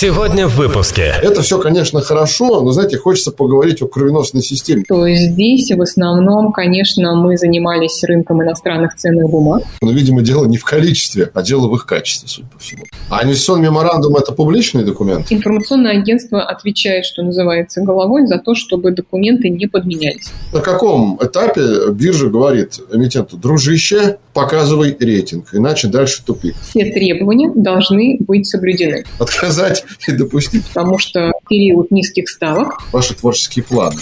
Сегодня в выпуске. Это все, конечно, хорошо, но, знаете, хочется поговорить о кровеносной системе. То есть здесь в основном, конечно, мы занимались рынком иностранных ценных бумаг. Но, видимо, дело не в количестве, а дело в их качестве, судя по всему. А инвестиционный меморандум – это публичный документ? Информационное агентство отвечает, что называется, головой за то, чтобы документы не подменялись. На каком этапе биржа говорит эмитенту, дружище, показывай рейтинг, иначе дальше тупик? Все требования должны быть соблюдены. Отказать и допустить. Потому что период низких ставок. Ваши творческие планы.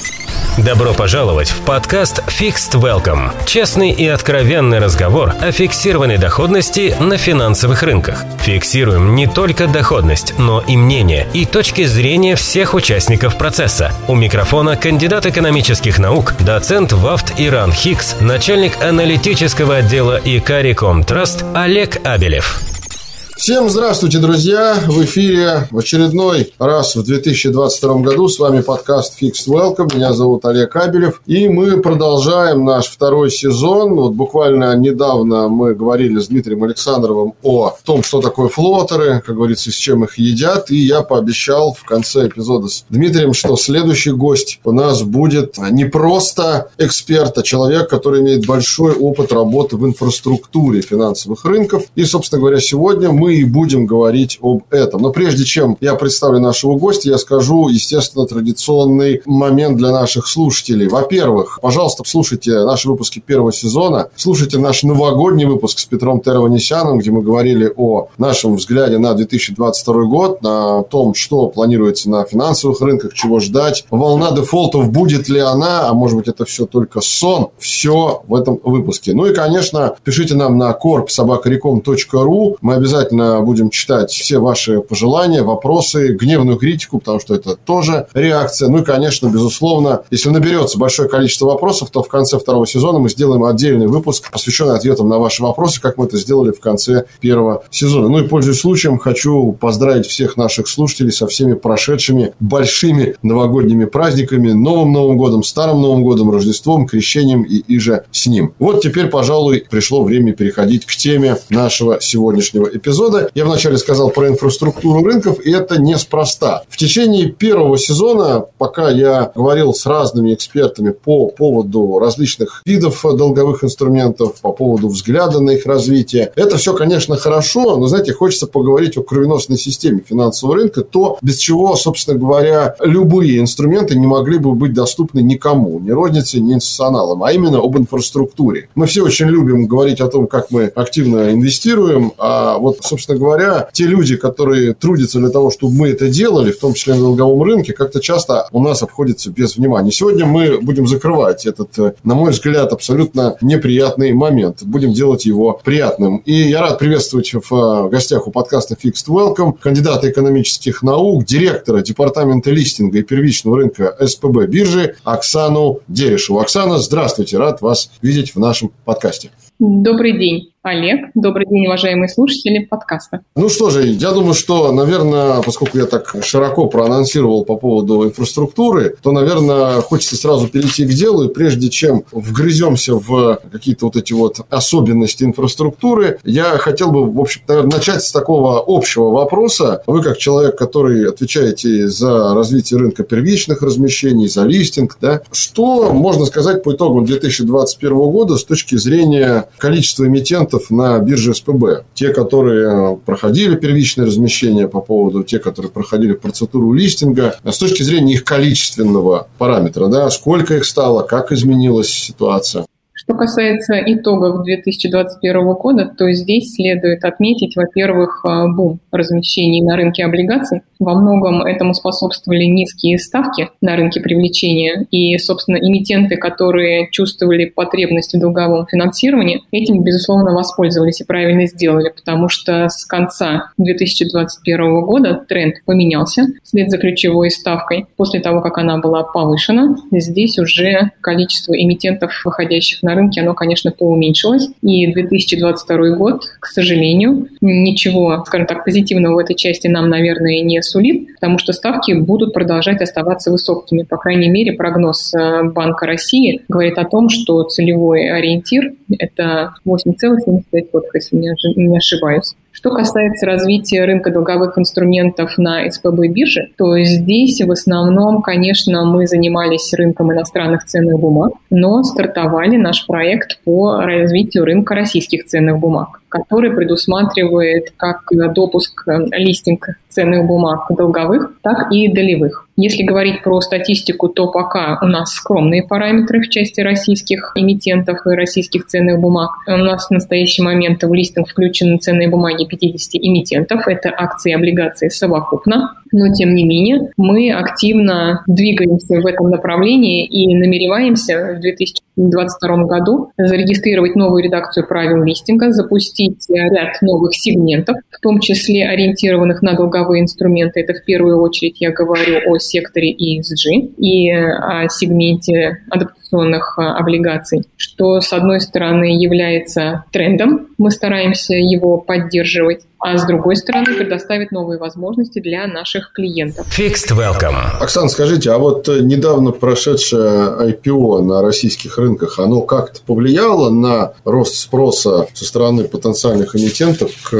Добро пожаловать в подкаст Fixed Welcome. Честный и откровенный разговор о фиксированной доходности на финансовых рынках. Фиксируем не только доходность, но и мнение и точки зрения всех участников процесса. У микрофона кандидат экономических наук, доцент ВАФТ Иран Хикс, начальник аналитического отдела Икариком Траст Олег Абелев. Всем здравствуйте, друзья! В эфире в очередной раз в 2022 году. С вами подкаст Fixed Welcome. Меня зовут Олег Кабелев. И мы продолжаем наш второй сезон. Вот буквально недавно мы говорили с Дмитрием Александровым о том, что такое флотеры, как говорится, с чем их едят. И я пообещал в конце эпизода с Дмитрием, что следующий гость у нас будет не просто эксперт, а человек, который имеет большой опыт работы в инфраструктуре финансовых рынков. И, собственно говоря, сегодня мы мы и будем говорить об этом. Но прежде чем я представлю нашего гостя, я скажу, естественно, традиционный момент для наших слушателей. Во-первых, пожалуйста, слушайте наши выпуски первого сезона, слушайте наш новогодний выпуск с Петром Терванесяном, где мы говорили о нашем взгляде на 2022 год, на том, что планируется на финансовых рынках, чего ждать. Волна дефолтов, будет ли она, а может быть это все только сон, все в этом выпуске. Ну и, конечно, пишите нам на korp.sobakarecom.ru. Мы обязательно обязательно будем читать все ваши пожелания, вопросы, гневную критику, потому что это тоже реакция. Ну и, конечно, безусловно, если наберется большое количество вопросов, то в конце второго сезона мы сделаем отдельный выпуск, посвященный ответам на ваши вопросы, как мы это сделали в конце первого сезона. Ну и, пользуясь случаем, хочу поздравить всех наших слушателей со всеми прошедшими большими новогодними праздниками, Новым Новым годом, Старым Новым годом, Рождеством, Крещением и иже с ним. Вот теперь, пожалуй, пришло время переходить к теме нашего сегодняшнего эпизода эпизода я вначале сказал про инфраструктуру рынков, и это неспроста. В течение первого сезона, пока я говорил с разными экспертами по поводу различных видов долговых инструментов, по поводу взгляда на их развитие, это все, конечно, хорошо, но, знаете, хочется поговорить о кровеносной системе финансового рынка, то, без чего, собственно говоря, любые инструменты не могли бы быть доступны никому, ни рознице, ни институционалам, а именно об инфраструктуре. Мы все очень любим говорить о том, как мы активно инвестируем, а вот, собственно говоря, те люди, которые трудятся для того, чтобы мы это делали, в том числе на долговом рынке, как-то часто у нас обходится без внимания. Сегодня мы будем закрывать этот, э, на мой взгляд, абсолютно неприятный момент. Будем делать его приятным. И я рад приветствовать в э, гостях у подкаста Fixed Welcome кандидата экономических наук, директора департамента листинга и первичного рынка СПБ биржи Оксану Дерешеву. Оксана, здравствуйте, рад вас видеть в нашем подкасте. Добрый день. Олег. Добрый день, уважаемые слушатели подкаста. Ну что же, я думаю, что, наверное, поскольку я так широко проанонсировал по поводу инфраструктуры, то, наверное, хочется сразу перейти к делу. И прежде чем вгрыземся в какие-то вот эти вот особенности инфраструктуры, я хотел бы, в общем, наверное, начать с такого общего вопроса. Вы, как человек, который отвечаете за развитие рынка первичных размещений, за листинг, да, что можно сказать по итогам 2021 года с точки зрения количества эмитентов клиентов на бирже СПБ. Те, которые э, проходили первичное размещение по поводу, те, которые проходили процедуру листинга, с точки зрения их количественного параметра, да, сколько их стало, как изменилась ситуация. Что касается итогов 2021 года, то здесь следует отметить, во-первых, э, бум размещений на рынке облигаций. Во многом этому способствовали низкие ставки на рынке привлечения. И, собственно, эмитенты, которые чувствовали потребность в долговом финансировании, этим, безусловно, воспользовались и правильно сделали, потому что с конца 2021 года тренд поменялся вслед за ключевой ставкой. После того, как она была повышена, здесь уже количество эмитентов, выходящих на рынке, оно, конечно, поуменьшилось. И 2022 год, к сожалению, ничего, скажем так, позитивного в этой части нам, наверное, не сулит, потому что ставки будут продолжать оставаться высокими. По крайней мере, прогноз э, Банка России говорит о том, что целевой ориентир – это 8,75, если не ошибаюсь. Что касается развития рынка долговых инструментов на СПБ бирже, то здесь в основном, конечно, мы занимались рынком иностранных ценных бумаг, но стартовали наш проект по развитию рынка российских ценных бумаг который предусматривает как допуск э, листинг ценных бумаг долговых, так и долевых. Если говорить про статистику, то пока у нас скромные параметры в части российских эмитентов и российских ценных бумаг. У нас в настоящий момент в листинг включены ценные бумаги 50 эмитентов. Это акции и облигации совокупно. Но, тем не менее, мы активно двигаемся в этом направлении и намереваемся в 2022 году зарегистрировать новую редакцию правил листинга, запустить ряд новых сегментов, в том числе ориентированных на долговые инструменты. Это в первую очередь я говорю о секторе ESG и о сегменте адаптационных облигаций, что, с одной стороны, является трендом. Мы стараемся его поддерживать а с другой стороны предоставить новые возможности для наших клиентов. Fixed Welcome. Оксана, скажите, а вот э, недавно прошедшее IPO на российских рынках, оно как-то повлияло на рост спроса со стороны потенциальных эмитентов к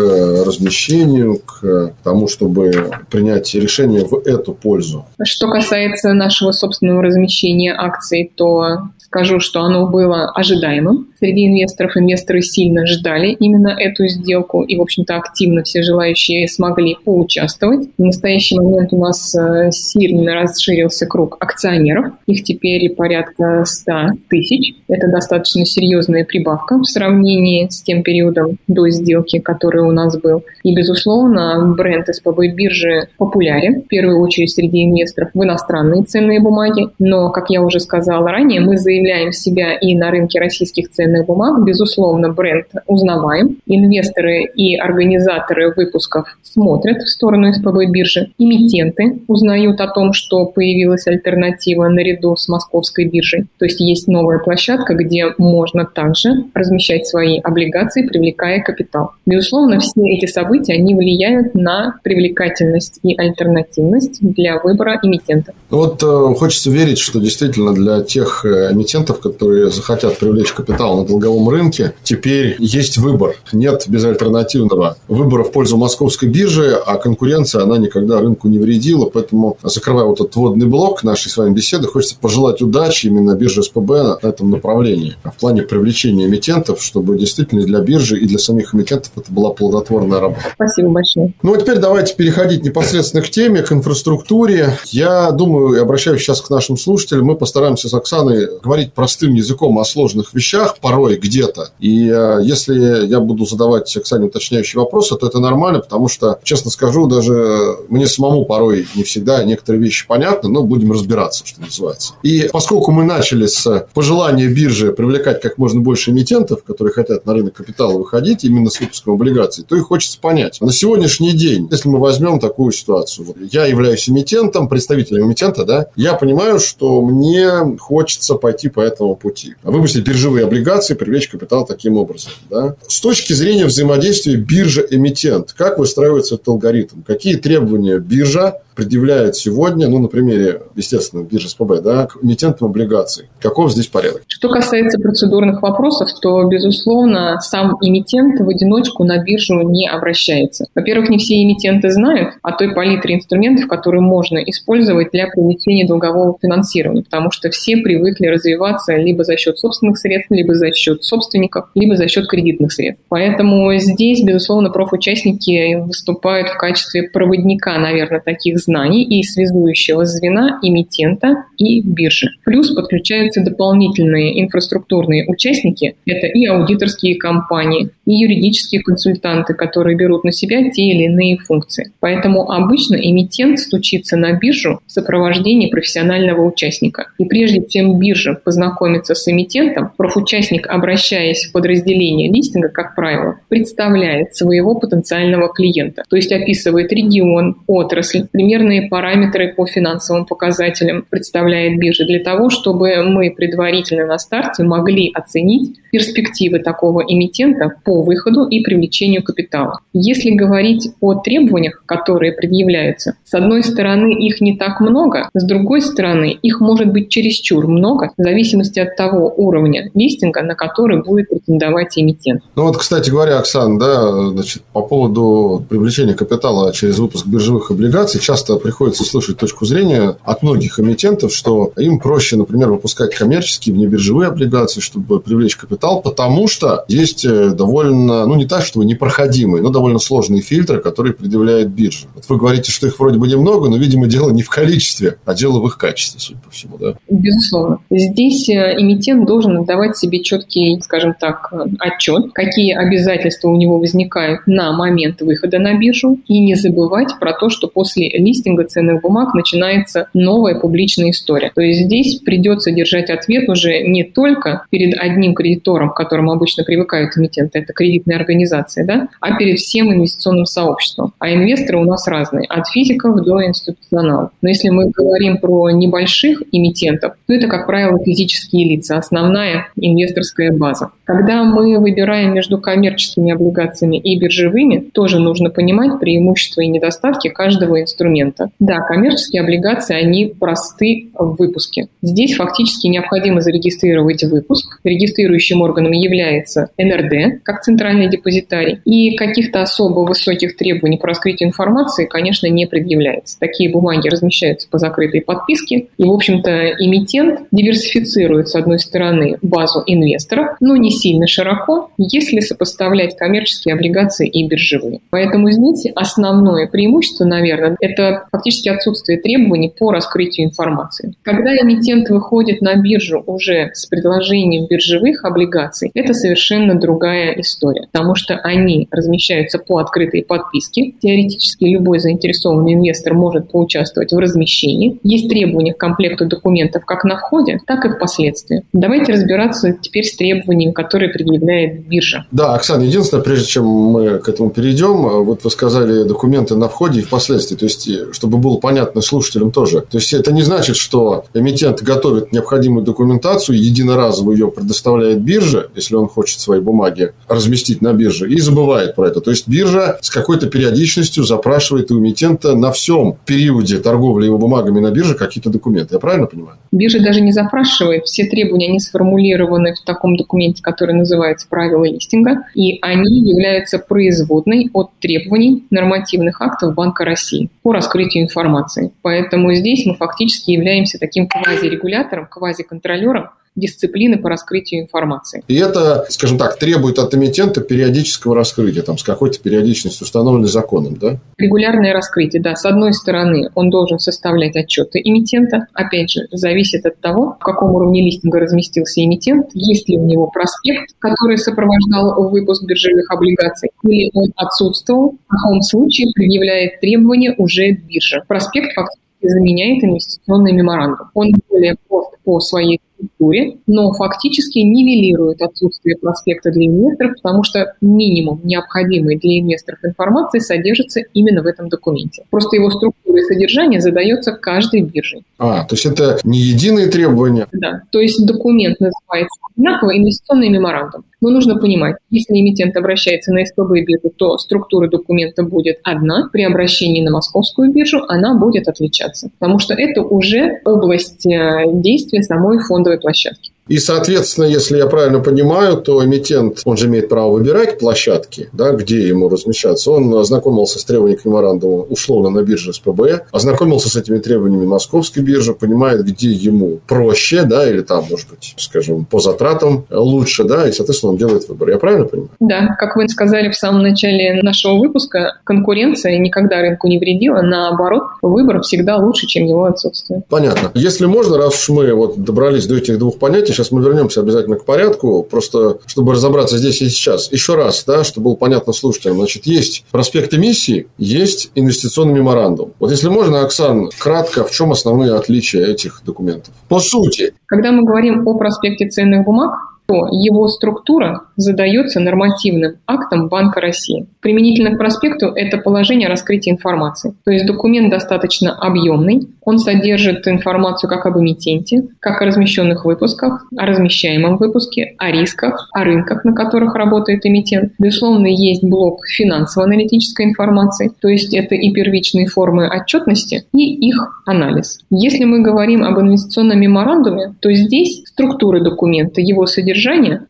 размещению, к тому, чтобы принять решение в эту пользу? Что касается нашего собственного размещения акций, то скажу, что оно было ожидаемым. Среди инвесторов инвесторы сильно ждали именно эту сделку и, в общем-то, активно все желающие смогли поучаствовать. В настоящий момент у нас э, сильно расширился круг акционеров. Их теперь порядка 100 тысяч. Это достаточно серьезная прибавка в сравнении с тем периодом до сделки, который у нас был. И, безусловно, бренд СПБ биржи популярен, в первую очередь среди инвесторов в иностранные ценные бумаги. Но, как я уже сказала ранее, мы заявляем себя и на рынке российских ценных бумаг. Безусловно, бренд узнаваем. Инвесторы и организаторы выпусков смотрят в сторону СПБ биржи. Эмитенты узнают о том, что появилась альтернатива наряду с московской биржей. То есть есть новая площадка, где можно также размещать свои облигации, привлекая капитал. Безусловно, все эти события, они влияют на привлекательность и альтернативность для выбора эмитента. Вот э, хочется верить, что действительно для тех э, эмитентов, которые захотят привлечь капитал на долговом рынке, теперь есть выбор. Нет безальтернативного выбора в пользу московской биржи, а конкуренция, она никогда рынку не вредила. Поэтому, закрывая вот этот водный блок нашей с вами беседы, хочется пожелать удачи именно бирже СПБ на этом направлении. В плане привлечения эмитентов, чтобы действительно для биржи и для самих эмитентов это была плодотворная работа. Спасибо большое. Ну, а теперь давайте переходить непосредственно к теме, к инфраструктуре. Я думаю, и обращаюсь сейчас к нашим слушателям, мы постараемся с Оксаной говорить простым языком о сложных вещах, порой где-то. И э, если я буду задавать Оксане уточняющие вопросы, то это нормально, потому что, честно скажу, даже мне самому порой не всегда некоторые вещи понятны, но будем разбираться, что называется. И поскольку мы начали с пожелания биржи привлекать как можно больше эмитентов, которые хотят на рынок капитала выходить именно с выпуском облигаций, то и хочется понять. На сегодняшний день, если мы возьмем такую ситуацию, вот я являюсь эмитентом, представителем эмитента, да, я понимаю, что мне хочется пойти по этому пути. Выпустить биржевые облигации, привлечь капитал таким образом. Да? С точки зрения взаимодействия биржа-эмитент, как выстраивается этот алгоритм? Какие требования биржа предъявляет сегодня, ну, на примере, естественно, биржи СПБ, да, к эмитентам облигаций. Каков здесь порядок? Что касается процедурных вопросов, то, безусловно, сам эмитент в одиночку на биржу не обращается. Во-первых, не все эмитенты знают о той палитре инструментов, которые можно использовать для привлечения долгового финансирования, потому что все привыкли развиваться либо за счет собственных средств, либо за счет собственников, либо за счет кредитных средств. Поэтому здесь, безусловно, профучастники выступают в качестве проводника, наверное, таких знаний и связующего звена эмитента и биржи. Плюс подключаются дополнительные инфраструктурные участники. Это и аудиторские компании, и юридические консультанты, которые берут на себя те или иные функции. Поэтому обычно эмитент стучится на биржу в сопровождении профессионального участника. И прежде чем биржа познакомится с эмитентом, профучастник, обращаясь в подразделение листинга, как правило, представляет своего потенциального клиента. То есть описывает регион, отрасль, пример примерные параметры по финансовым показателям представляет биржа для того, чтобы мы предварительно на старте могли оценить перспективы такого эмитента по выходу и привлечению капитала. Если говорить о требованиях, которые предъявляются, с одной стороны, их не так много, с другой стороны, их может быть чересчур много, в зависимости от того уровня листинга, на который будет претендовать эмитент. Ну вот, кстати говоря, Оксан, да, значит, по поводу привлечения капитала через выпуск биржевых облигаций, часто приходится слышать точку зрения от многих эмитентов, что им проще, например, выпускать коммерческие внебиржевые облигации, чтобы привлечь капитал, потому что есть э, довольно, ну не так, что непроходимые, но довольно сложные фильтры, которые предъявляет биржа. Вот вы говорите, что их вроде бы немного, но, видимо, дело не в количестве, а дело в их качестве, судя по всему, да? Безусловно. Здесь э, эмитент должен давать себе четкий, скажем так, отчет, какие обязательства у него возникают на момент выхода на биржу, и не забывать про то, что после листинга ценных бумаг начинается новая публичная история. То есть здесь придется держать ответ уже не только перед одним кредитором, к которому обычно привыкают эмитенты, это кредитная организация, да, а перед всем инвестиционным сообществом. А инвесторы у нас разные, от физиков до институционалов. Но если мы говорим про небольших эмитентов, то это, как правило, физические лица, основная инвесторская база. Когда мы выбираем между коммерческими облигациями и биржевыми, тоже нужно понимать преимущества и недостатки каждого инструмента. Да, коммерческие облигации, они просты в выпуске. Здесь фактически необходимо зарегистрировать выпуск. Регистрирующим органом является НРД, как центральный депозитарий. И каких-то особо высоких требований по раскрытию информации, конечно, не предъявляется. Такие бумаги размещаются по закрытой подписке. И, в общем-то, эмитент диверсифицирует, с одной стороны, базу инвесторов, но не сильно широко, если сопоставлять коммерческие облигации и биржевые. Поэтому здесь основное преимущество, наверное, это фактически отсутствие требований по раскрытию информации. Когда эмитент выходит на биржу уже с предложением биржевых облигаций, это совершенно другая история, потому что они размещаются по открытой подписке. Теоретически любой заинтересованный инвестор может поучаствовать в размещении. Есть требования к комплекту документов как на входе, так и впоследствии. Давайте разбираться теперь с требованиями, которые предъявляет биржа. Да, Оксана, единственное, прежде чем мы к этому перейдем, вот вы сказали документы на входе и впоследствии, то есть, чтобы было понятно слушателям тоже. То есть, это не значит, что эмитент готовит необходимую документацию, единоразово ее предоставляет бирже, если он хочет свои бумаги разместить на бирже, и забывает про это. То есть, биржа с какой-то периодичностью запрашивает у эмитента на всем периоде торговли его бумагами на бирже какие-то документы. Я правильно понимаю? Биржа даже не запрашивает. Все требования, они сформулированы в таком документе, который называется «Правила листинга», и они являются производной от требований нормативных актов Банка России по раскрытию информации. Поэтому здесь мы фактически являемся таким квазирегулятором, квазиконтролером, дисциплины по раскрытию информации. И это, скажем так, требует от эмитента периодического раскрытия, там, с какой-то периодичностью, установленной законом, да? Регулярное раскрытие, да. С одной стороны, он должен составлять отчеты эмитента. Опять же, зависит от того, в каком уровне листинга разместился эмитент, есть ли у него проспект, который сопровождал выпуск биржевых облигаций, или он отсутствовал. В таком случае предъявляет требования уже биржа. Проспект фактически заменяет инвестиционный меморандум. Он более прост по своей структуре, но фактически нивелирует отсутствие проспекта для инвесторов, потому что минимум необходимой для инвесторов информации содержится именно в этом документе. Просто его структура и содержание задается каждой биржей. А, то есть это не единые требования? Да, то есть документ называется одинаково инвестиционный меморандум. Но нужно понимать, если эмитент обращается на СПБ биржу, то структура документа будет одна. При обращении на московскую биржу она будет отличаться, потому что это уже область э, действия самой фондовой площадки. И, соответственно, если я правильно понимаю, то эмитент, он же имеет право выбирать площадки, да, где ему размещаться. Он ознакомился с требованиями к меморандуму условно на бирже СПБ, ознакомился с этими требованиями московской биржи, понимает, где ему проще, да, или там, может быть, скажем, по затратам лучше, да, и, соответственно, он делает выбор. Я правильно понимаю? Да, как вы сказали в самом начале нашего выпуска, конкуренция никогда рынку не вредила, наоборот, выбор всегда лучше, чем его отсутствие. Понятно. Если можно, раз уж мы вот добрались до этих двух понятий, сейчас мы вернемся обязательно к порядку, просто чтобы разобраться здесь и сейчас. Еще раз, да, чтобы было понятно слушателям. Значит, есть проспект эмиссии, есть инвестиционный меморандум. Вот если можно, Оксан, кратко, в чем основные отличия этих документов? По сути. Когда мы говорим о проспекте ценных бумаг, то его структура задается нормативным актом Банка России. Применительно к проспекту это положение о раскрытии информации. То есть документ достаточно объемный, он содержит информацию как об эмитенте, как о размещенных выпусках, о размещаемом выпуске, о рисках, о рынках, на которых работает эмитент. Безусловно, есть блок финансово-аналитической информации, то есть это и первичные формы отчетности, и их анализ. Если мы говорим об инвестиционном меморандуме, то здесь структуры документа, его содержание,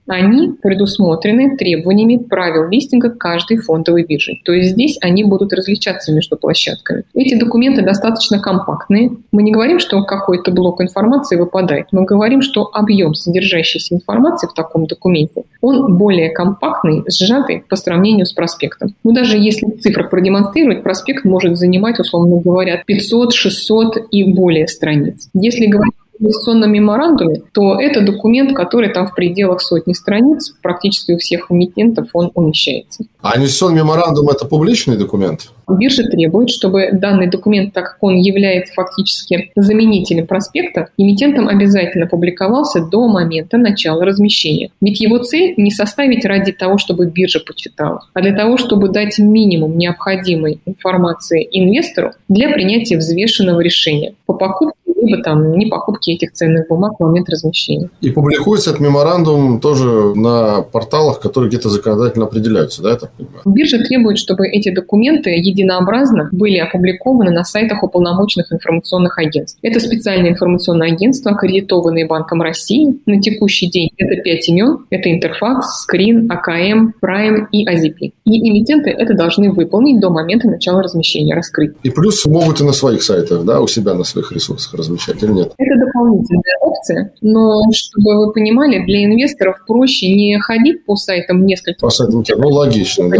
они предусмотрены требованиями правил листинга каждой фондовой биржи. То есть здесь они будут различаться между площадками. Эти документы достаточно компактные. Мы не говорим, что какой-то блок информации выпадает. Мы говорим, что объем содержащейся информации в таком документе, он более компактный, сжатый по сравнению с проспектом. Ну, даже если в цифрах продемонстрировать, проспект может занимать, условно говоря, 500, 600 и более страниц. Если говорить инвестиционном меморандуме, то это документ, который там в пределах сотни страниц, практически у всех эмитентов он умещается. А инвестиционный меморандум – это публичный документ? Биржа требует, чтобы данный документ, так как он является фактически заменителем проспекта, эмитентом обязательно публиковался до момента начала размещения. Ведь его цель не составить ради того, чтобы биржа почитала, а для того, чтобы дать минимум необходимой информации инвестору для принятия взвешенного решения по покупке либо там не покупки этих ценных бумаг в момент размещения. И публикуется этот меморандум тоже на порталах, которые где-то законодательно определяются, да, я так понимаю? Биржа требует, чтобы эти документы единообразно были опубликованы на сайтах уполномоченных информационных агентств. Это специальные информационные агентства, аккредитованные Банком России. На текущий день это пять имен. Это Интерфакс, Скрин, АКМ, Прайм и Азипи. И эмитенты это должны выполнить до момента начала размещения, раскрыть. И плюс могут и на своих сайтах, да, у себя на своих ресурсах или нет? Это дополнительная опция, но чтобы вы понимали, для инвесторов проще не ходить по сайтам несколько. По сайтам, ну логично, да.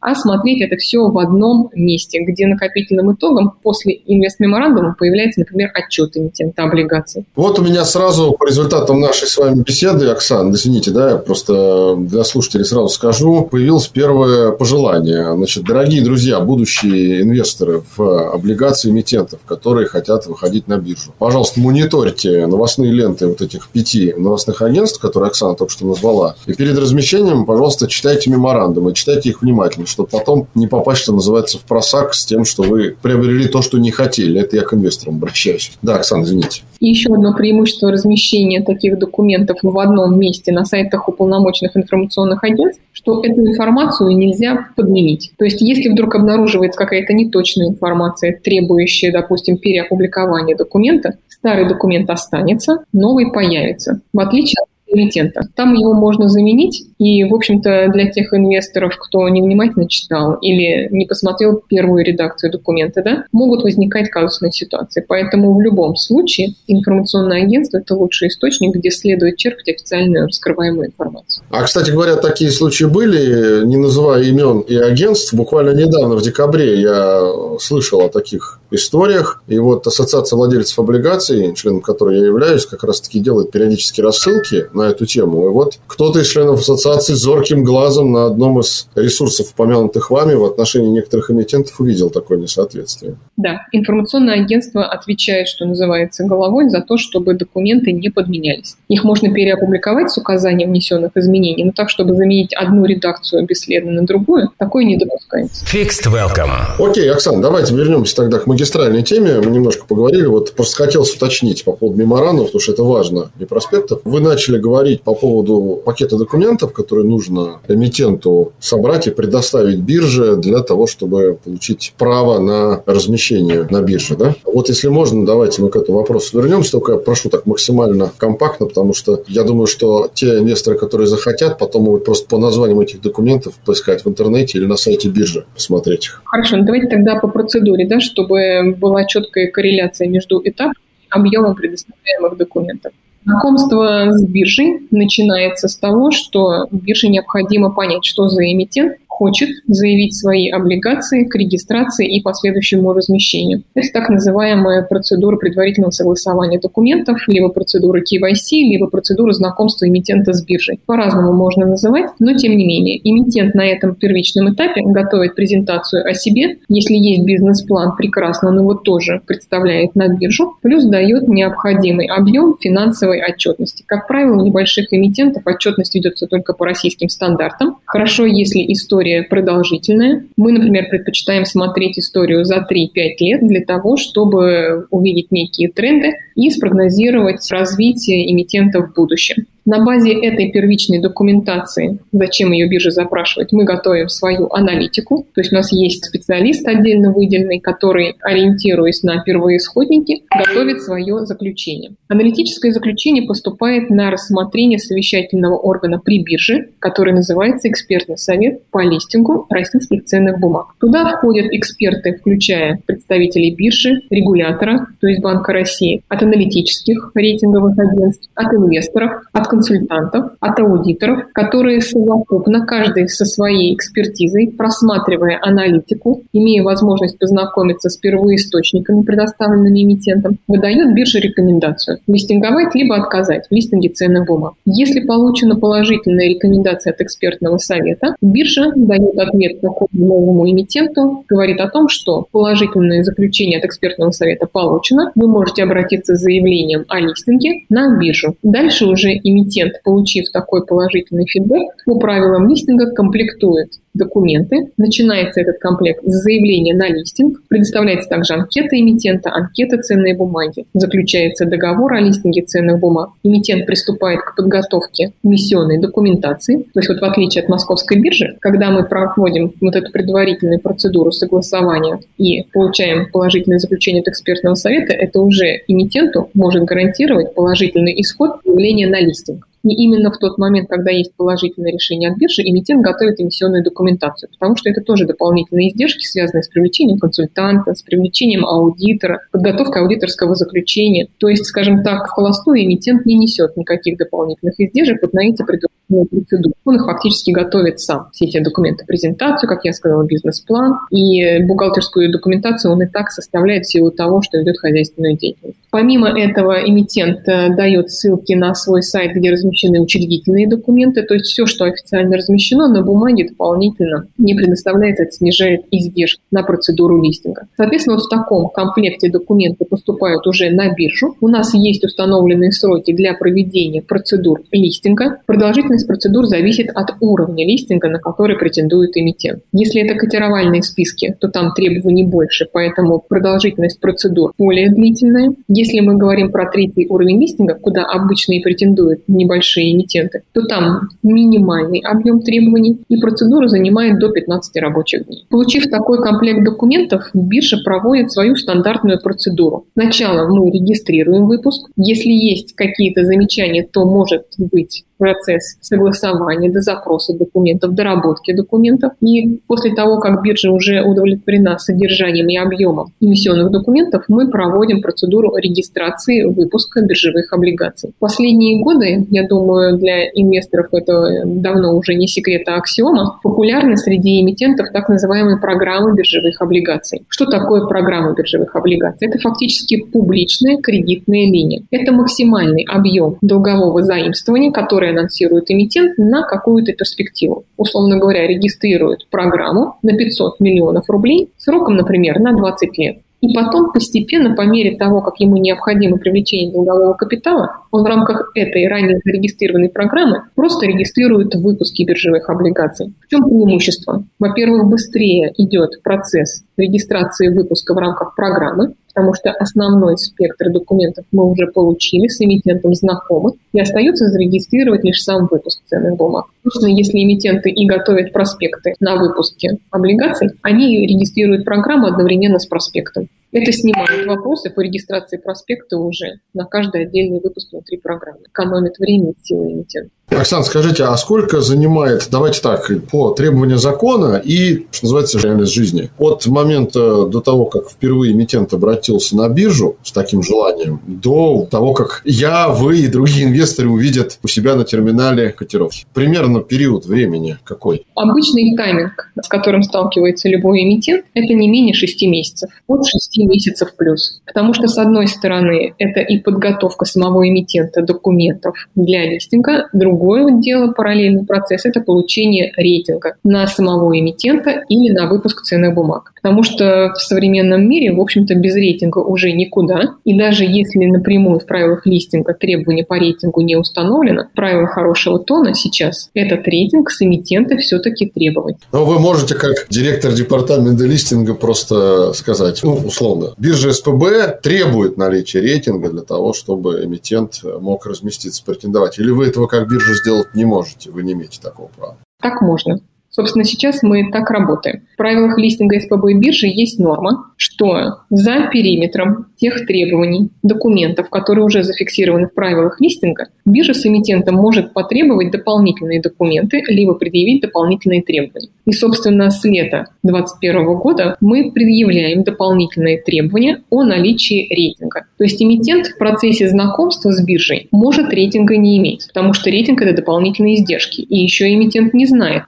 А смотреть это все в одном месте, где накопительным итогом после инвест-меморандума появляется, например, отчет эмитента облигаций. Вот у меня сразу по результатам нашей с вами беседы, Оксан, извините, да, я просто для слушателей сразу скажу, появилось первое пожелание. Значит, дорогие друзья, будущие инвесторы в облигации эмитентов, которые хотят выходить на биржу. Пожалуйста, мониторьте новостные ленты вот этих пяти новостных агентств, которые Оксана только что назвала. И перед размещением, пожалуйста, читайте меморандумы, читайте их внимательно, чтобы потом не попасть, что называется, в просак с тем, что вы приобрели то, что не хотели. Это я к инвесторам обращаюсь. Да, Оксана, извините. И еще одно преимущество размещения таких документов в одном месте на сайтах уполномоченных информационных агентств, что эту информацию нельзя подменить. То есть, если вдруг обнаруживается какая-то неточная информация, требующая, допустим, переопубликования документа, старый документ останется, новый появится. В отличие от эмитента. Там его можно заменить, и, в общем-то, для тех инвесторов, кто невнимательно читал или не посмотрел первую редакцию документа, да, могут возникать казусные ситуации. Поэтому в любом случае информационное агентство – это лучший источник, где следует черпать официальную раскрываемую информацию. А, кстати говоря, такие случаи были, не называя имен и агентств. Буквально недавно, в декабре, я слышал о таких историях. И вот Ассоциация владельцев облигаций, членом которой я являюсь, как раз-таки делает периодически рассылки на эту тему. И вот кто-то из членов ассоциации зорким глазом на одном из ресурсов, упомянутых вами, в отношении некоторых эмитентов увидел такое несоответствие. Да, информационное агентство отвечает, что называется, головой за то, чтобы документы не подменялись. Их можно переопубликовать с указанием внесенных изменений, но так, чтобы заменить одну редакцию бесследно на другую, такое не допускается. Fixed welcome. Окей, Оксана, давайте вернемся тогда к магистральной теме. Мы немножко поговорили. Вот просто хотелось уточнить по поводу меморандумов, потому что это важно, и проспектов. Вы начали говорить по поводу пакета документов, которые нужно эмитенту собрать и предоставить бирже для того, чтобы получить право на размещение на бирже. Да? Вот если можно, давайте мы к этому вопросу вернемся. Только я прошу так максимально компактно, потому что я думаю, что те инвесторы, которые захотят, потом могут просто по названиям этих документов поискать в интернете или на сайте биржи, посмотреть их. Хорошо, ну давайте тогда по процедуре, да, чтобы была четкая корреляция между этапом и объемом предоставляемых документов. Знакомство с биржей начинается с того, что бирже необходимо понять, что за эмитент, хочет заявить свои облигации к регистрации и последующему размещению. Это так называемая процедура предварительного согласования документов, либо процедура KYC, либо процедура знакомства эмитента с биржей. По-разному можно называть, но тем не менее, эмитент на этом первичном этапе готовит презентацию о себе. Если есть бизнес-план, прекрасно, он его тоже представляет на биржу, плюс дает необходимый объем финансовой отчетности. Как правило, у небольших эмитентов отчетность ведется только по российским стандартам. Хорошо, если история история продолжительная. Мы, например, предпочитаем смотреть историю за 3-5 лет для того, чтобы увидеть некие тренды и спрогнозировать развитие эмитента в будущем. На базе этой первичной документации, зачем ее биржа запрашивать, мы готовим свою аналитику. То есть у нас есть специалист отдельно выделенный, который, ориентируясь на первоисходники, готовит свое заключение. Аналитическое заключение поступает на рассмотрение совещательного органа при бирже, который называется экспертный совет по листингу российских ценных бумаг. Туда входят эксперты, включая представителей биржи, регулятора, то есть Банка России, от аналитических рейтинговых агентств, от инвесторов, от консультантов, от аудиторов, которые совокупно, каждый со своей экспертизой, просматривая аналитику, имея возможность познакомиться с первоисточниками, предоставленными эмитентом, выдает бирже рекомендацию – листинговать либо отказать в листинге ценных бумаг. Если получена положительная рекомендация от экспертного совета, биржа дает ответ новому эмитенту, говорит о том, что положительное заключение от экспертного совета получено, вы можете обратиться с заявлением о листинге на биржу. Дальше уже эмитент эмитент, получив такой положительный фидбэк, по правилам листинга комплектует документы. Начинается этот комплект с заявления на листинг. Предоставляется также анкета эмитента, анкета ценные бумаги. Заключается договор о листинге ценных бумаг. Эмитент приступает к подготовке миссионной документации. То есть вот в отличие от московской биржи, когда мы проходим вот эту предварительную процедуру согласования и получаем положительное заключение от экспертного совета, это уже эмитенту может гарантировать положительный исход заявления на листинг. И именно в тот момент, когда есть положительное решение от биржи, эмитент готовит эмиссионную документацию, потому что это тоже дополнительные издержки, связанные с привлечением консультанта, с привлечением аудитора, подготовкой аудиторского заключения. То есть, скажем так, в холостую эмитент не несет никаких дополнительных издержек вот на эти предусмотренные процедуры. Он их фактически готовит сам. Все эти документы, презентацию, как я сказала, бизнес-план и бухгалтерскую документацию он и так составляет в силу того, что ведет хозяйственную деятельность. Помимо этого, эмитент э, дает ссылки на свой сайт, где размещены учредительные документы, то есть все, что официально размещено на бумаге, дополнительно не предоставляется, это снижает издержки на процедуру листинга. Соответственно, вот в таком комплекте документы поступают уже на биржу. У нас есть установленные сроки для проведения процедур листинга. Продолжительность процедур зависит от уровня листинга, на который претендует эмитент. Если это котировальные списки, то там требований больше, поэтому продолжительность процедур более длительная. Если мы говорим про третий уровень листинга, куда обычно и претендуют небольшие эмитенты, то там минимальный объем требований, и процедура занимает до 15 рабочих дней. Получив такой комплект документов, биржа проводит свою стандартную процедуру. Сначала мы регистрируем выпуск. Если есть какие-то замечания, то может быть процесс согласования, до запроса документов, доработки документов. И после того, как биржа уже удовлетворена содержанием и объемом эмиссионных документов, мы проводим процедуру регистрации выпуска биржевых облигаций. Последние годы, я думаю, для инвесторов это давно уже не секрет, а аксиома, популярны среди эмитентов так называемые программы биржевых облигаций. Что такое программа биржевых облигаций? Это фактически публичная кредитная линия. Это максимальный объем долгового заимствования, которое анонсирует эмитент на какую-то перспективу. Условно говоря, регистрирует программу на 500 миллионов рублей сроком, например, на 20 лет. И потом постепенно, по мере того, как ему необходимо привлечение долгового капитала, он в рамках этой ранее зарегистрированной программы просто регистрирует выпуски биржевых облигаций. В чем преимущество? Во-первых, быстрее идет процесс регистрации выпуска в рамках программы, потому что основной спектр документов мы уже получили, с эмитентом знакомы, и остается зарегистрировать лишь сам выпуск ценных бумаг. Собственно, если эмитенты и готовят проспекты на выпуске облигаций, они регистрируют программу одновременно с проспектом. Это снимает вопросы по регистрации проспекта уже на каждый отдельный выпуск внутри программы. Экономит время и силы эмитента. Оксана, скажите, а сколько занимает, давайте так, по требованию закона и, что называется, реальность жизни? От момента до того, как впервые эмитент обратился на биржу с таким желанием, до того, как я, вы и другие инвесторы увидят у себя на терминале котировки. Примерно период времени какой? Обычный тайминг, с которым сталкивается любой эмитент, это не менее 6 месяцев. От 6 месяцев плюс. Потому что, с одной стороны, это и подготовка самого эмитента документов для листинга, друг Другое дело, параллельный процесс, это получение рейтинга на самого эмитента или на выпуск ценных бумаг. Потому что в современном мире, в общем-то, без рейтинга уже никуда. И даже если напрямую в правилах листинга требования по рейтингу не установлено, правило хорошего тона сейчас этот рейтинг с эмитента все-таки требовать. Но вы можете, как директор департамента листинга, просто сказать, ну, условно, биржа СПБ требует наличия рейтинга для того, чтобы эмитент мог разместиться, претендовать. Или вы этого как биржа сделать не можете, вы не имеете такого права. Так можно. Собственно, сейчас мы так работаем. В правилах листинга СПБ биржи есть норма, что за периметром тех требований, документов, которые уже зафиксированы в правилах листинга, биржа с эмитентом может потребовать дополнительные документы, либо предъявить дополнительные требования. И, собственно, с лета 2021 года мы предъявляем дополнительные требования о наличии рейтинга. То есть эмитент в процессе знакомства с биржей может рейтинга не иметь, потому что рейтинг – это дополнительные издержки. И еще эмитент не знает,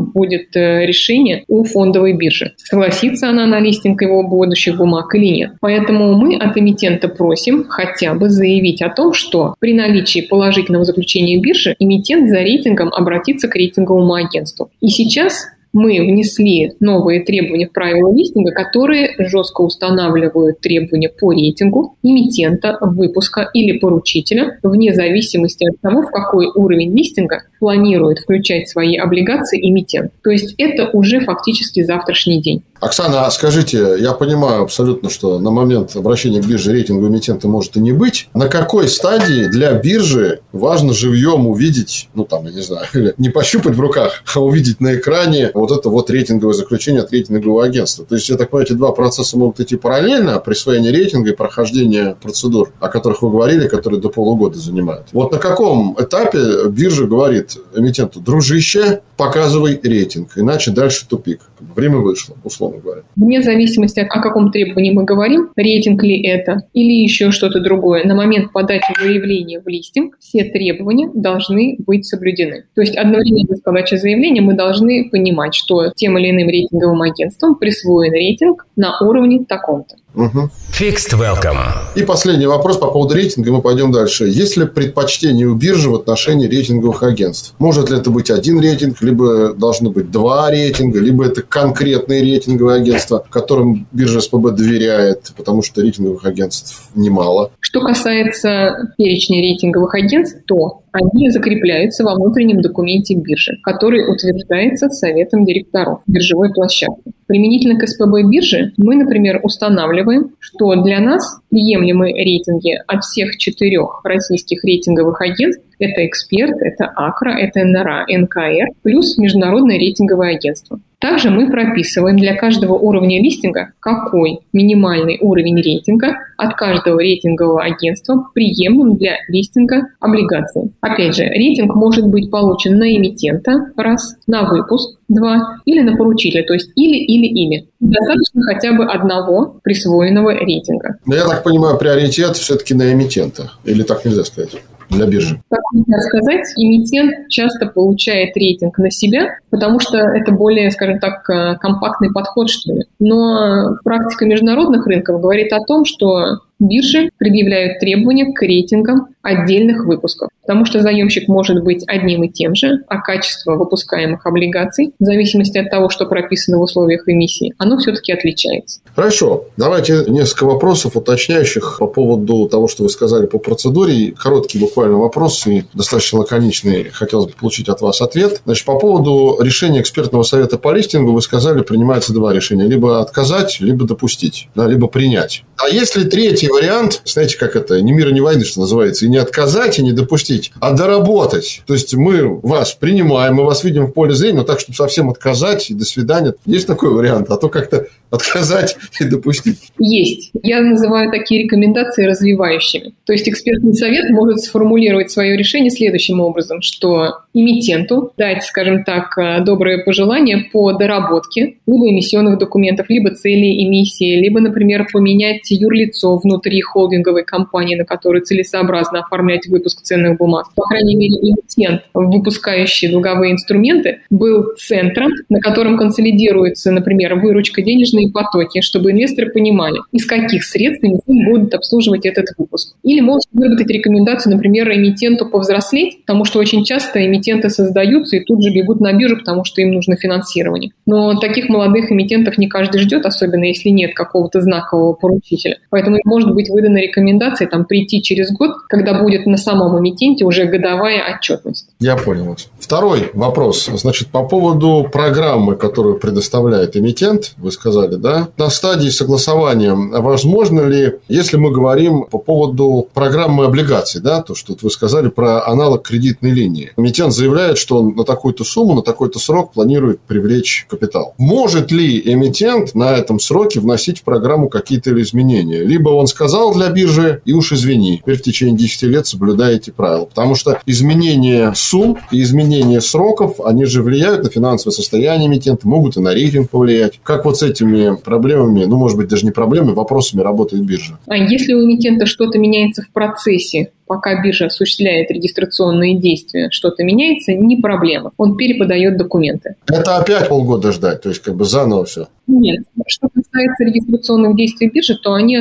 будет э, решение у фондовой биржи. Согласится она на листинг его будущих бумаг или нет. Поэтому мы от эмитента просим хотя бы заявить о том, что при наличии положительного заключения биржи эмитент за рейтингом обратится к рейтинговому агентству. И сейчас мы внесли новые требования в правила листинга, которые жестко устанавливают требования по рейтингу эмитента, выпуска или поручителя, вне зависимости от того, в какой уровень листинга планирует включать свои облигации эмитент. То есть это уже фактически завтрашний день. Оксана, а скажите, я понимаю абсолютно, что на момент обращения к бирже рейтинга эмитента может и не быть. На какой стадии для биржи важно живьем увидеть, ну там, я не знаю, или не пощупать в руках, а увидеть на экране вот это вот рейтинговое заключение от рейтингового агентства? То есть, я так понимаю, эти два процесса могут идти параллельно, присвоение рейтинга и прохождение процедур, о которых вы говорили, которые до полугода занимают. Вот на каком этапе биржа говорит эмитенту, дружище, показывай рейтинг, иначе дальше тупик. Время вышло, условно говоря. Вне зависимости о каком требовании мы говорим, рейтинг ли это или еще что-то другое, на момент подачи заявления в листинг все требования должны быть соблюдены. То есть одновременно с подачей заявления мы должны понимать, что тем или иным рейтинговым агентством присвоен рейтинг на уровне таком-то. Угу. Fixed welcome. И последний вопрос по поводу рейтинга, мы пойдем дальше. Есть ли предпочтение у биржи в отношении рейтинговых агентств? Может ли это быть один рейтинг, либо должны быть два рейтинга, либо это конкретные рейтинговые агентства, которым биржа СПБ доверяет, потому что рейтинговых агентств немало. Что касается перечня рейтинговых агентств, то они закрепляются во внутреннем документе биржи, который утверждается Советом директоров биржевой площадки. Применительно к СПБ биржи мы, например, устанавливаем, что для нас приемлемые рейтинги от всех четырех российских рейтинговых агентств это Эксперт, это Акра, это НРА, НКР, плюс Международное рейтинговое агентство. Также мы прописываем для каждого уровня листинга, какой минимальный уровень рейтинга от каждого рейтингового агентства приемлем для листинга облигаций. Опять же, рейтинг может быть получен на эмитента – раз, на выпуск – два, или на поручителя, то есть или-или-или. Достаточно хотя бы одного присвоенного рейтинга. Но я так понимаю, приоритет все-таки на эмитента, или так нельзя сказать? для биржи? Как нельзя сказать, эмитент часто получает рейтинг на себя, потому что это более, скажем так, э, компактный подход, что ли. Но практика международных рынков говорит о том, что биржи предъявляют требования к рейтингам отдельных выпусков, потому что заемщик может быть одним и тем же, а качество выпускаемых облигаций, в зависимости от того, что прописано в условиях эмиссии, оно все-таки отличается. Хорошо. Давайте несколько вопросов уточняющих по поводу того, что вы сказали по процедуре. Короткий буквально вопрос и достаточно лаконичный. Хотелось бы получить от вас ответ. Значит, по поводу решения экспертного совета по листингу вы сказали, принимается два решения. Либо отказать, либо допустить, да, либо принять. А если третий вариант, знаете, как это, ни мира, ни войны, что называется, и не отказать, и не допустить, а доработать. То есть мы вас принимаем, мы вас видим в поле зрения, но так, чтобы совсем отказать и до свидания. Есть такой вариант, а то как-то отказать и допустить. Есть. Я называю такие рекомендации развивающими. То есть экспертный совет может сформулировать свое решение следующим образом, что эмитенту дать, скажем так, доброе пожелание по доработке либо эмиссионных документов, либо целей эмиссии, либо, например, поменять юрлицо внутри холдинговой компании, на которую целесообразно оформлять выпуск ценных бумаг. По крайней мере, эмитент, выпускающий долговые инструменты, был центром, на котором консолидируется, например, выручка, денежные потоки, чтобы инвесторы понимали, из каких средств эмитент будет обслуживать этот выпуск. Или может выработать рекомендацию, например, эмитенту повзрослеть, потому что очень часто эмитенты создаются и тут же бегут на биржу, потому что им нужно финансирование. Но таких молодых эмитентов не каждый ждет, особенно если нет какого-то знакового поручителя. Поэтому может быть выдана рекомендация там, прийти через год, когда будет на самом эмитенте уже годовая отчетность. Я понял. Второй вопрос. Значит, по поводу программы, которую предоставляет эмитент, вы сказали, да? На стадии согласования возможно ли, если мы говорим по поводу программы облигаций, да, то, что вы сказали про аналог кредитной линии. Эмитент заявляет, что он на такую-то сумму, на такой-то срок планирует привлечь капитал. Может ли эмитент на этом сроке вносить в программу какие-то изменения? Либо он сказал для биржи, и уж извини, теперь в течение 10 лет соблюдаете правила. Потому что изменение сумм и изменение сроков, они же влияют на финансовое состояние эмитента, могут и на рейтинг повлиять. Как вот с этими проблемами, ну, может быть, даже не проблемами, вопросами работает биржа? А если у эмитента что-то меняется в процессе, пока биржа осуществляет регистрационные действия, что-то меняется, не проблема. Он переподает документы. Это опять полгода ждать, то есть как бы заново все? Нет. Что касается регистрационных действий биржи, то они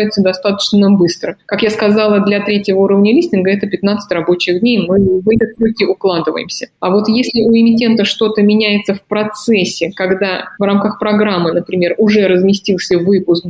осуществляются достаточно быстро. Как я сказала, для третьего уровня листинга это 15 рабочих дней, мы в эти сроки укладываемся. А вот если у эмитента что-то меняется в процессе, когда в рамках программы, например, уже разместился выпуск 2-3,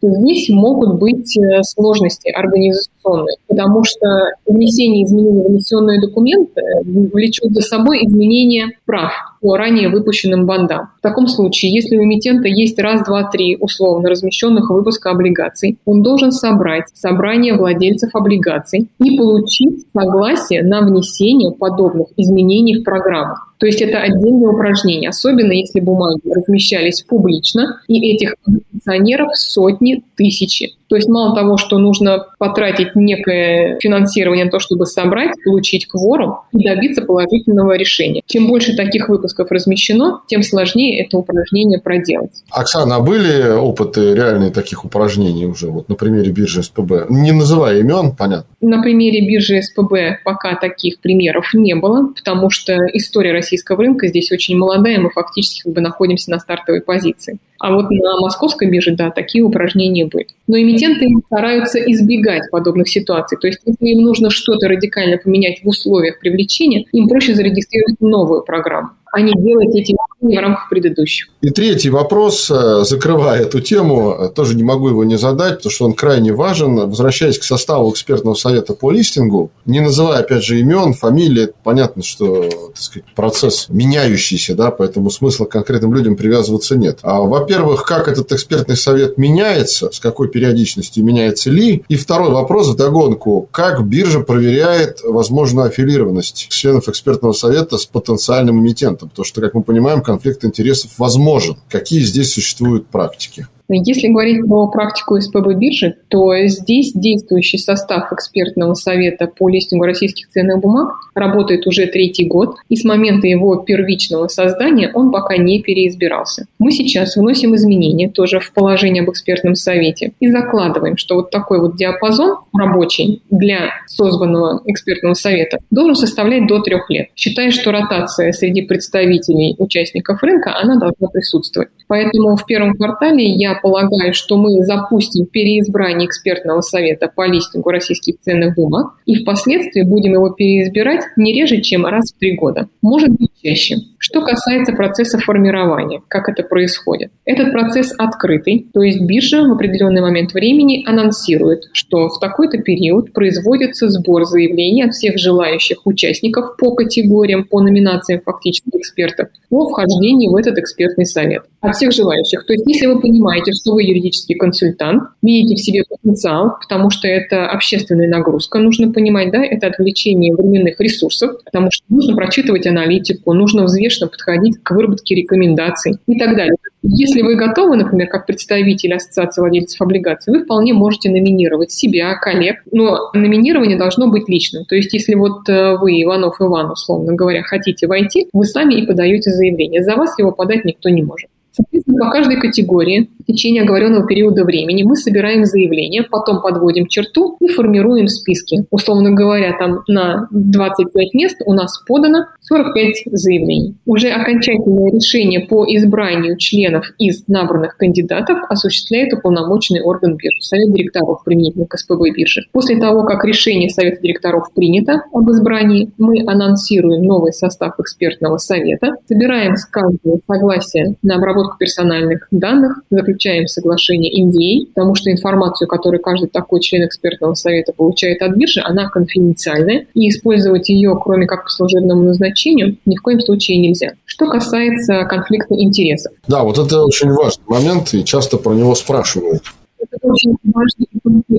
то здесь могут быть э, сложности организационные потому что внесение изменений в эмиссионные документы влечет за собой изменение прав по ранее выпущенным бандам. В таком случае, если у эмитента есть раз, два, три условно размещенных выпуска облигаций, он должен собрать собрание владельцев облигаций и получить согласие на внесение подобных изменений в программу. То есть это отдельное упражнение, особенно если бумаги размещались публично, и этих акционеров сотни, тысячи. То есть мало того, что нужно потратить некое финансирование на то, чтобы собрать, получить кворум и добиться положительного решения. Чем больше таких выпусков размещено, тем сложнее это упражнение проделать. Оксана, а были опыты реальные таких упражнений уже вот на примере биржи СПБ? Не называя имен, понятно. На примере биржи СПБ пока таких примеров не было, потому что история российского рынка здесь очень молодая, мы фактически как бы находимся на стартовой позиции. А вот на московской бирже, да, такие упражнения были. Но эмитенты стараются избегать подобных ситуаций. То есть, если им нужно что-то радикально поменять в условиях привлечения, им проще зарегистрировать новую программу а не делать эти в рамках предыдущих. И третий вопрос, э, закрывая эту тему, э, тоже не могу его не задать, потому что он крайне важен. Возвращаясь к составу экспертного совета по листингу, не называя, опять же, имен, фамилии, понятно, что так сказать, процесс меняющийся, да, поэтому смысла конкретным людям привязываться нет. А, во-первых, как этот экспертный совет меняется, с какой периодичностью меняется ли? И второй вопрос в догонку, как биржа проверяет возможную аффилированность членов экспертного совета с потенциальным эмитентом? Потому что, как мы понимаем, конфликт интересов возможен. Какие здесь существуют практики? Если говорить про практику СПБ биржи, то здесь действующий состав экспертного совета по листингу российских ценных бумаг работает уже третий год, и с момента его первичного создания он пока не переизбирался. Мы сейчас вносим изменения тоже в положение об экспертном совете и закладываем, что вот такой вот диапазон рабочий для созванного экспертного совета должен составлять до трех лет, считая, что ротация среди представителей участников рынка, она должна присутствовать. Поэтому в первом квартале я полагаю, что мы запустим переизбрание экспертного совета по листингу российских ценных бумаг и впоследствии будем его переизбирать не реже, чем раз в три года. Может быть чаще. Что касается процесса формирования, как это происходит. Этот процесс открытый, то есть биржа в определенный момент времени анонсирует, что в такой-то период производится сбор заявлений от всех желающих участников по категориям, по номинациям фактических экспертов о вхождении в этот экспертный совет. От всех желающих. То есть если вы понимаете, что вы юридический консультант, видите в себе потенциал, потому что это общественная нагрузка, нужно понимать, да, это отвлечение временных ресурсов, потому что нужно прочитывать аналитику, нужно взвешенно подходить к выработке рекомендаций и так далее. Если вы готовы, например, как представитель Ассоциации владельцев облигаций, вы вполне можете номинировать себя, коллег, но номинирование должно быть личным. То есть, если вот э, вы, Иванов Иван, условно говоря, хотите войти, вы сами и подаете заявление. За вас его подать никто не может. Соответственно, по каждой категории течение оговоренного периода времени мы собираем заявления, потом подводим черту и формируем списки. Условно говоря, там на 25 мест у нас подано 45 заявлений. Уже окончательное решение по избранию членов из набранных кандидатов осуществляет уполномоченный орган биржи, Совет директоров применительно к СПБ биржи. После того, как решение Совета директоров принято об избрании, мы анонсируем новый состав экспертного совета, собираем с каждого согласие на обработку персональных данных, заключаем соглашение NDA, потому что информацию, которую каждый такой член экспертного совета получает от биржи, она конфиденциальная, и использовать ее, кроме как по служебному назначению, ни в коем случае нельзя. Что касается конфликта интересов. Да, вот это очень важный момент, и часто про него спрашивают. Это очень важный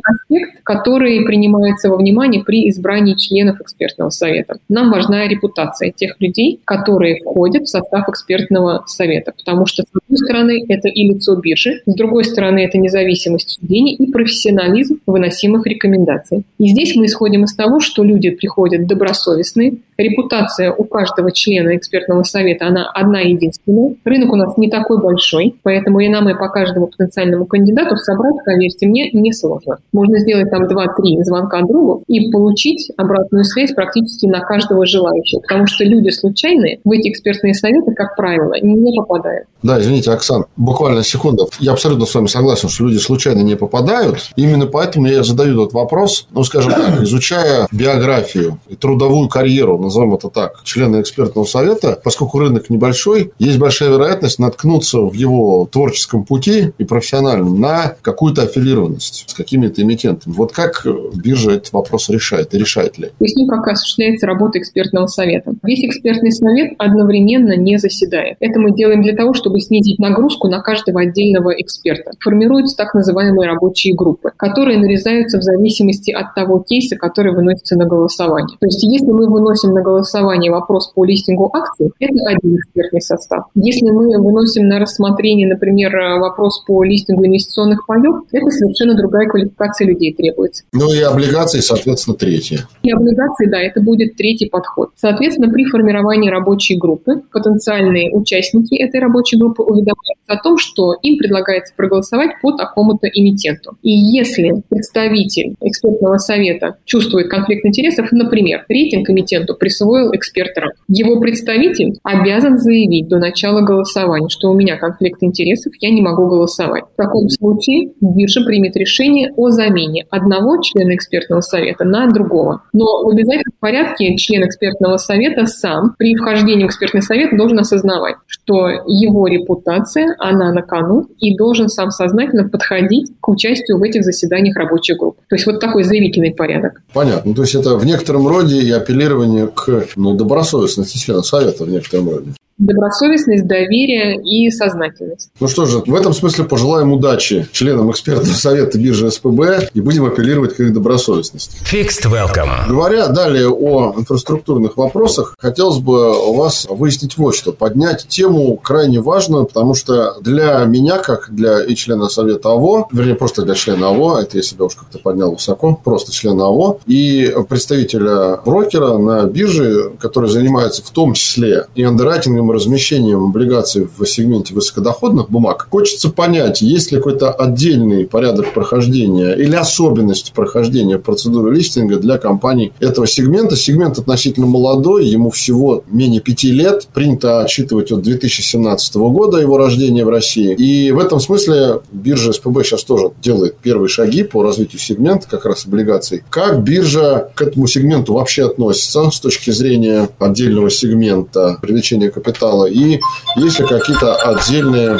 аспект, который принимается во внимание при избрании членов экспертного совета. Нам важна репутация тех людей, которые входят в состав экспертного совета, потому что, с одной стороны, это и лицо биржи, с другой стороны, это независимость суждений и профессионализм выносимых рекомендаций. И здесь мы исходим из того, что люди приходят добросовестные, репутация у каждого члена экспертного совета, она одна единственная. Рынок у нас не такой большой, поэтому и нам, и по каждому потенциальному кандидату собрать, поверьте мне, несложно. Можно сделать там 2-3 звонка другу и получить обратную связь практически на каждого желающего, потому что люди случайные в эти экспертные советы, как правило, не попадают. Да, извините, Оксан, буквально секунду. Я абсолютно с вами согласен, что люди случайно не попадают. Именно поэтому я задаю этот вопрос, ну, скажем так, изучая биографию и трудовую карьеру назовем это так, члена экспертного совета, поскольку рынок небольшой, есть большая вероятность наткнуться в его творческом пути и профессиональном на какую-то аффилированность с какими-то эмитентами. Вот как биржа этот вопрос решает и решает ли? Поясню, как осуществляется работа экспертного совета. Весь экспертный совет одновременно не заседает. Это мы делаем для того, чтобы снизить нагрузку на каждого отдельного эксперта. Формируются так называемые рабочие группы, которые нарезаются в зависимости от того кейса, который выносится на голосование. То есть, если мы выносим на голосование вопрос по листингу акций, это один экспертный состав. Если мы выносим на рассмотрение, например, вопрос по листингу инвестиционных паев, это совершенно другая квалификация людей требуется. Ну и облигации, соответственно, третье. И облигации, да, это будет третий подход. Соответственно, при формировании рабочей группы потенциальные участники этой рабочей группы уведомляются о том, что им предлагается проголосовать по такому-то эмитенту. И если представитель экспертного совета чувствует конфликт интересов, например, рейтинг эмитенту присвоил экспертерам. Его представитель обязан заявить до начала голосования, что у меня конфликт интересов, я не могу голосовать. В таком случае биржа примет решение о замене одного члена экспертного совета на другого. Но в обязательном порядке член экспертного совета сам при вхождении в экспертный совет должен осознавать, что его репутация, она на кону, и должен сам сознательно подходить к участию в этих заседаниях рабочих групп. То есть вот такой заявительный порядок. Понятно. То есть это в некотором роде и апеллирование к ну, добросовестности члена совета в некотором роде добросовестность, доверие и сознательность. Ну что же, в этом смысле пожелаем удачи членам экспертного совета биржи СПБ и будем апеллировать к их добросовестности. Fixed Welcome. Говоря далее о инфраструктурных вопросах, хотелось бы у вас выяснить вот что. Поднять тему крайне важную, потому что для меня, как для и члена совета АВО, вернее, просто для члена АВО, это я себя уж как-то поднял высоко, просто члена АВО, и представителя брокера на бирже, который занимается в том числе и андеррайтингом длительным размещением облигаций в сегменте высокодоходных бумаг, хочется понять, есть ли какой-то отдельный порядок прохождения или особенность прохождения процедуры листинга для компаний этого сегмента. Сегмент относительно молодой, ему всего менее пяти лет. Принято отчитывать от 2017 года его рождения в России. И в этом смысле биржа СПБ сейчас тоже делает первые шаги по развитию сегмента, как раз облигаций. Как биржа к этому сегменту вообще относится с точки зрения отдельного сегмента привлечения капитала капитала, и есть ли какие-то отдельные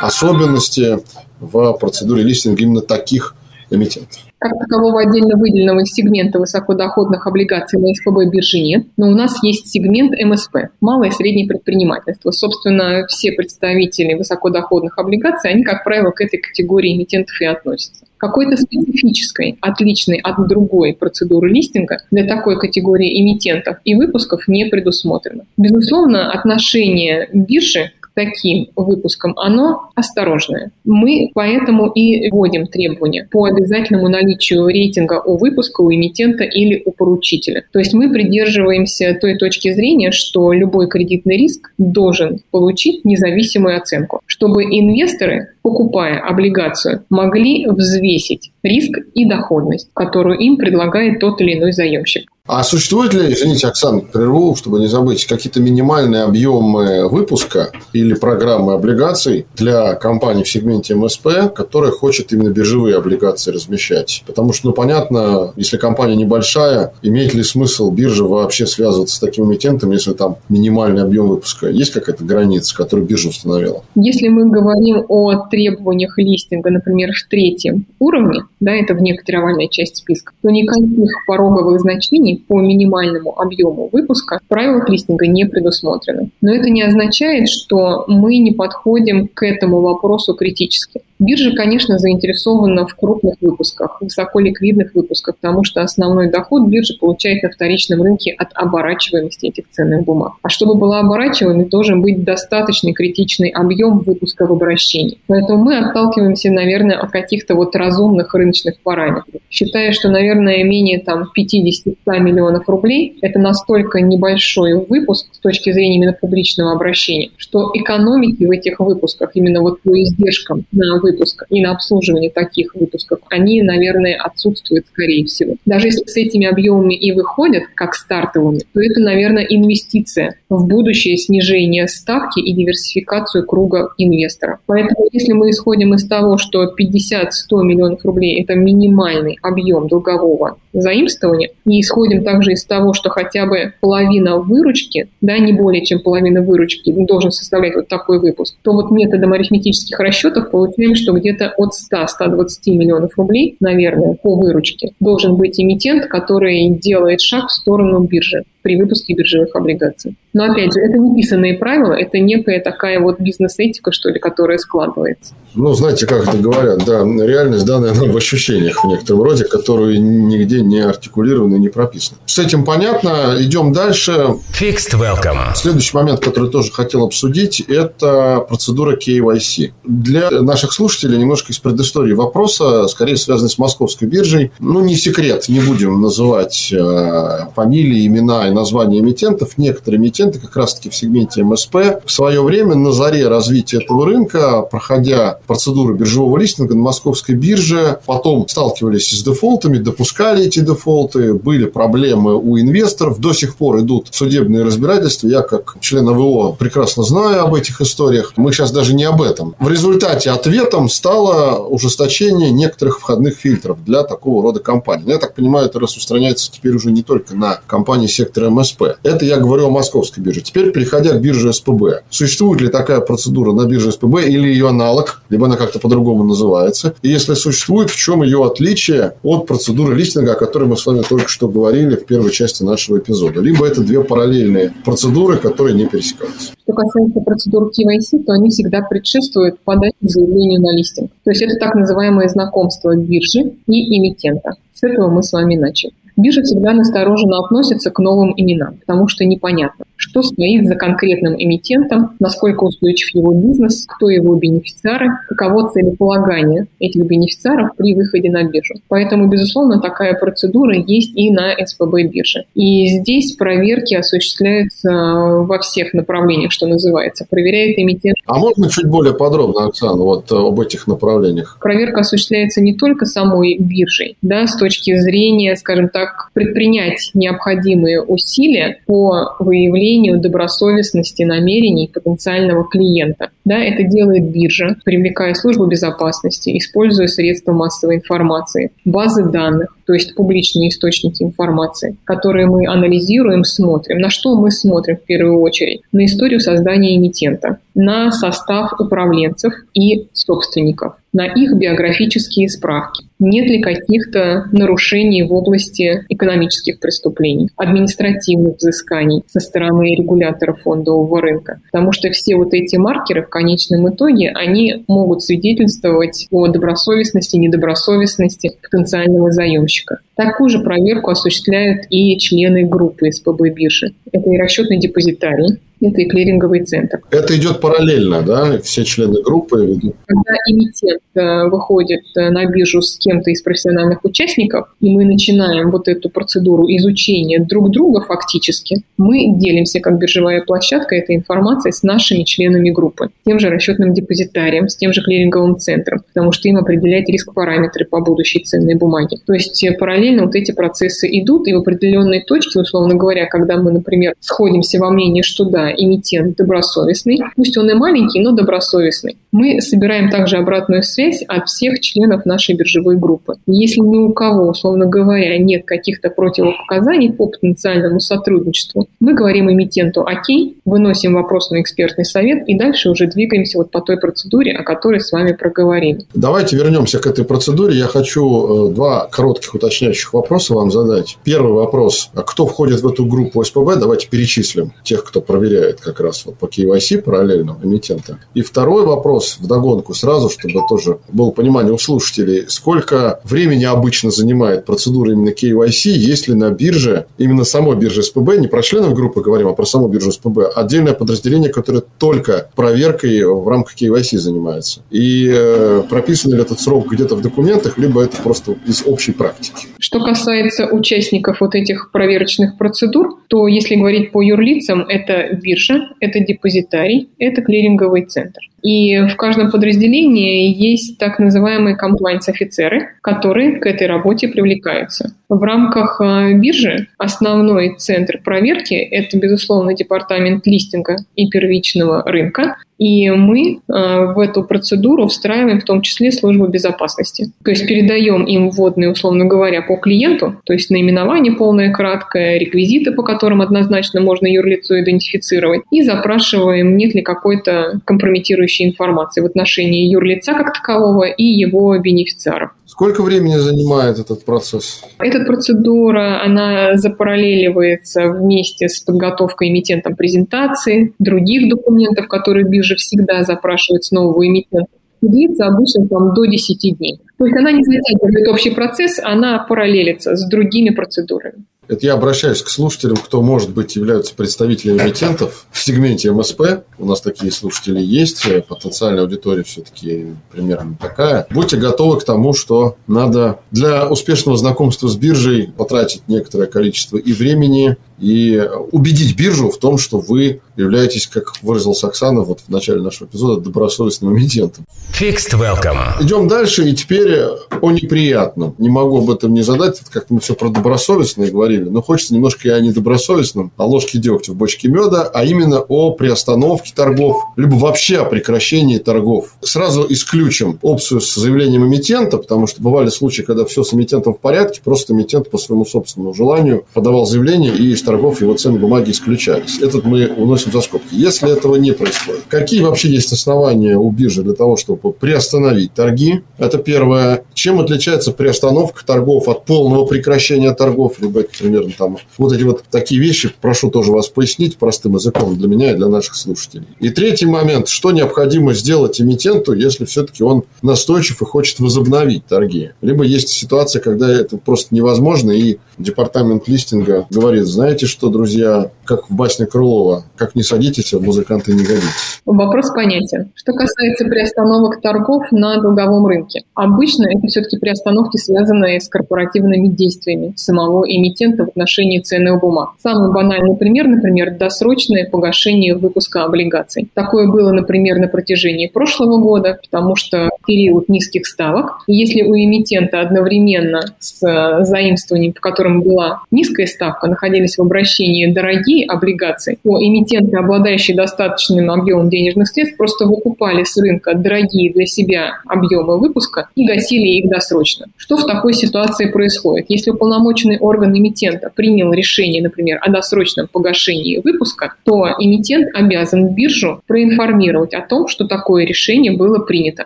особенности в процедуре листинга именно таких эмитентов? Как такового отдельно выделенного сегмента высокодоходных облигаций на СПБ бирже нет, но у нас есть сегмент МСП – малое и среднее предпринимательство. Собственно, все представители высокодоходных облигаций, они, как правило, к этой категории эмитентов и относятся. Какой-то специфической, отличной от другой процедуры листинга для такой категории эмитентов и выпусков не предусмотрено. Безусловно, отношение биржи таким выпуском, оно осторожное. Мы поэтому и вводим требования по обязательному наличию рейтинга у выпуска, у эмитента или у поручителя. То есть мы придерживаемся той точки зрения, что любой кредитный риск должен получить независимую оценку, чтобы инвесторы, покупая облигацию, могли взвесить риск и доходность, которую им предлагает тот или иной заемщик. А существует ли, извините, Оксана, прерву, чтобы не забыть, какие-то минимальные объемы выпуска или программы облигаций для компаний в сегменте МСП, которая хочет именно биржевые облигации размещать? Потому что, ну, понятно, если компания небольшая, имеет ли смысл биржа вообще связываться с таким эмитентом, если там минимальный объем выпуска? Есть какая-то граница, которую биржа установила? Если мы говорим о требованиях листинга, например, в третьем уровне, да, это внеоктировальная часть списка, то никаких пороговых значений по минимальному объему выпуска в правилах листинга не предусмотрены. Но это не означает, что мы не подходим к этому вопросу критически. Биржа, конечно, заинтересована в крупных выпусках, высоколиквидных выпусках, потому что основной доход биржа получает на вторичном рынке от оборачиваемости этих ценных бумаг. А чтобы была оборачиваемой, должен быть достаточный критичный объем выпуска в обращении. Поэтому мы отталкиваемся, наверное, от каких-то вот разумных рыночных параметров. Считая, что, наверное, менее там 50-100 миллионов рублей – это настолько небольшой выпуск с точки зрения именно публичного обращения, что экономики в этих выпусках, именно вот по издержкам на выпуск, выпуска и на обслуживание таких выпусков, они, наверное, отсутствуют скорее всего. Даже если с этими объемами и выходят как стартовыми, то это, наверное, инвестиция в будущее снижение ставки и диверсификацию круга инвесторов. Поэтому если мы исходим из того, что 50-100 миллионов рублей – это минимальный объем долгового заимствования, и исходим также из того, что хотя бы половина выручки, да, не более чем половина выручки должен составлять вот такой выпуск, то вот методом арифметических расчетов получаем, что где-то от 100-120 миллионов рублей, наверное, по выручке должен быть эмитент, который делает шаг в сторону биржи при выпуске биржевых облигаций. Но опять же, это не писанные правила, это некая такая вот бизнес-этика, что ли, которая складывается. Ну, знаете, как это говорят, да, реальность данная она в ощущениях в некотором роде, которые нигде не артикулированы, не прописаны. С этим понятно. Идем дальше. Fixed Welcome. Следующий момент, который тоже хотел обсудить, это процедура KYC. Для наших слушателей немножко из предыстории вопроса, скорее связанный с московской биржей. Ну, не секрет, не будем называть э, фамилии, имена и названия эмитентов. Некоторые эмитенты как раз-таки в сегменте МСП в свое время на заре развития этого рынка, проходя процедуру биржевого листинга на московской бирже, потом сталкивались с дефолтами, допускали эти дефолты, были проблемы у инвесторов, до сих пор идут судебные разбирательства. Я как член АВО прекрасно знаю об этих историях. Мы сейчас даже не об этом. В результате ответом стало ужесточение некоторых входных фильтров для такого рода компаний. Но я так понимаю, это распространяется теперь уже не только на компании сектора МСП. Это я говорю о московской бирже. Теперь, переходя к бирже СПБ. Существует ли такая процедура на бирже СПБ или ее аналог, либо она как-то по-другому называется? И если существует, в чем ее отличие от процедуры листинга, о которой мы с вами только что говорили в первой части нашего эпизода? Либо это две параллельные процедуры, которые не пересекаются. Что касается процедур KYC, то они всегда предшествуют подаче заявления на листинг. То есть это так называемое знакомство биржи и эмитента. С этого мы с вами начали. Биржа всегда настороженно относится к новым именам, потому что непонятно, что стоит за конкретным эмитентом, насколько устойчив его бизнес, кто его бенефициары, каково целеполагание этих бенефициаров при выходе на биржу. Поэтому, безусловно, такая процедура есть и на СПБ бирже. И здесь проверки осуществляются во всех направлениях, что называется. Проверяет эмитент. А можно чуть более подробно, Оксана, вот об этих направлениях? Проверка осуществляется не только самой биржей, да, с точки зрения, скажем так, предпринять необходимые усилия по выявлению добросовестности намерений потенциального клиента. Да, это делает биржа, привлекая службу безопасности, используя средства массовой информации, базы данных, то есть публичные источники информации, которые мы анализируем, смотрим. На что мы смотрим в первую очередь? На историю создания эмитента, на состав управленцев и собственников, на их биографические справки. Нет ли каких-то нарушений в области экономических преступлений, административных взысканий со стороны регулятора фондового рынка? Потому что все вот эти маркеры в конечном итоге, они могут свидетельствовать о добросовестности, недобросовестности потенциального заемщика. Такую же проверку осуществляют и члены группы СПБ биржи. Это и расчетный депозитарий, это и клиринговый центр. Это идет параллельно, да? Все члены группы? Когда эмитент э, выходит э, на биржу с кем-то из профессиональных участников, и мы начинаем вот эту процедуру изучения друг друга фактически, мы делимся как биржевая площадка этой информацией с нашими членами группы, тем же расчетным депозитарием, с тем же клиринговым центром, потому что им определять риск-параметры по будущей ценной бумаге. То есть э, параллельно вот эти процессы идут, и в определенной точке, условно говоря, когда мы, например, сходимся во мнении, что да, эмитент добросовестный, пусть он и маленький, но добросовестный. Мы собираем также обратную связь от всех членов нашей биржевой группы. Если ни у кого, условно говоря, нет каких-то противопоказаний по потенциальному сотрудничеству, мы говорим эмитенту «Окей», выносим вопрос на экспертный совет и дальше уже двигаемся вот по той процедуре, о которой с вами проговорили. Давайте вернемся к этой процедуре. Я хочу э, два коротких уточняющих вопроса вам задать. Первый вопрос. А кто входит в эту группу СПБ? Давайте перечислим тех, кто проверяет проверяет как раз вот по KYC параллельно эмитента. И второй вопрос в догонку сразу, чтобы тоже было понимание у слушателей, сколько времени обычно занимает процедура именно KYC, если на бирже, именно самой бирже СПБ, не про членов группы говорим, а про саму биржу СПБ, отдельное подразделение, которое только проверкой в рамках KYC занимается. И э, прописан ли этот срок где-то в документах, либо это просто из общей практики. Что касается участников вот этих проверочных процедур, то если говорить по юрлицам, это биржа, это депозитарий, это клиринговый центр. И в каждом подразделении есть так называемые комплайнс-офицеры, которые к этой работе привлекаются. В рамках э, биржи основной центр проверки – это, безусловно, департамент листинга и первичного рынка, и мы э, в эту процедуру встраиваем в том числе службу безопасности. То есть передаем им вводные, условно говоря, по клиенту, то есть наименование полное, краткое, реквизиты, по которым однозначно можно юрлицо идентифицировать, и запрашиваем, нет ли какой-то компрометирующей информации в отношении юрлица как такового и его бенефициаров. Сколько времени занимает этот процесс? Эта процедура, она запараллеливается вместе с подготовкой эмитентом презентации, других документов, которые биржа всегда запрашивает с нового эмитента. Длится обычно там до 10 дней. То есть она не затягивает общий процесс, она параллелится с другими процедурами. Это я обращаюсь к слушателям, кто, может быть, являются представителями эмитентов в сегменте МСП. У нас такие слушатели есть. Потенциальная аудитория все-таки примерно такая. Будьте готовы к тому, что надо для успешного знакомства с биржей потратить некоторое количество и времени, и убедить биржу в том, что вы являетесь, как выразился Оксана вот в начале нашего эпизода, добросовестным эмитентом. Fixed welcome. Идем дальше, и теперь о неприятном. Не могу об этом не задать, как мы все про добросовестное говорили, но хочется немножко о недобросовестном, о ложке дегтя в бочке меда, а именно о приостановке торгов, либо вообще о прекращении торгов. Сразу исключим опцию с заявлением эмитента, потому что бывали случаи, когда все с эмитентом в порядке, просто эмитент по своему собственному желанию подавал заявление и торгов его ценные бумаги исключались. Этот мы уносим за скобки. Если этого не происходит, какие вообще есть основания у биржи для того, чтобы приостановить торги? Это первое. Чем отличается приостановка торгов от полного прекращения торгов? Либо примерно там вот эти вот такие вещи. Прошу тоже вас пояснить простым языком для меня и для наших слушателей. И третий момент. Что необходимо сделать эмитенту, если все-таки он настойчив и хочет возобновить торги? Либо есть ситуация, когда это просто невозможно, и департамент листинга говорит, знаете, что, друзья, как в басне Крылова, как не садитесь, а музыканты не годитесь. Вопрос понятен. Что касается приостановок торгов на долговом рынке. Обычно это все-таки приостановки, связанные с корпоративными действиями самого эмитента в отношении ценных бумаг. Самый банальный пример, например, досрочное погашение выпуска облигаций. Такое было, например, на протяжении прошлого года, потому что период низких ставок. Если у эмитента одновременно с э, заимствованием, по которым была низкая ставка, находились в обращении дорогие облигации, то эмитенты, обладающие достаточным объемом денежных средств, просто выкупали с рынка дорогие для себя объемы выпуска и гасили их досрочно. Что в такой ситуации происходит? Если уполномоченный орган эмитента принял решение, например, о досрочном погашении выпуска, то эмитент обязан биржу проинформировать о том, что такое решение было принято.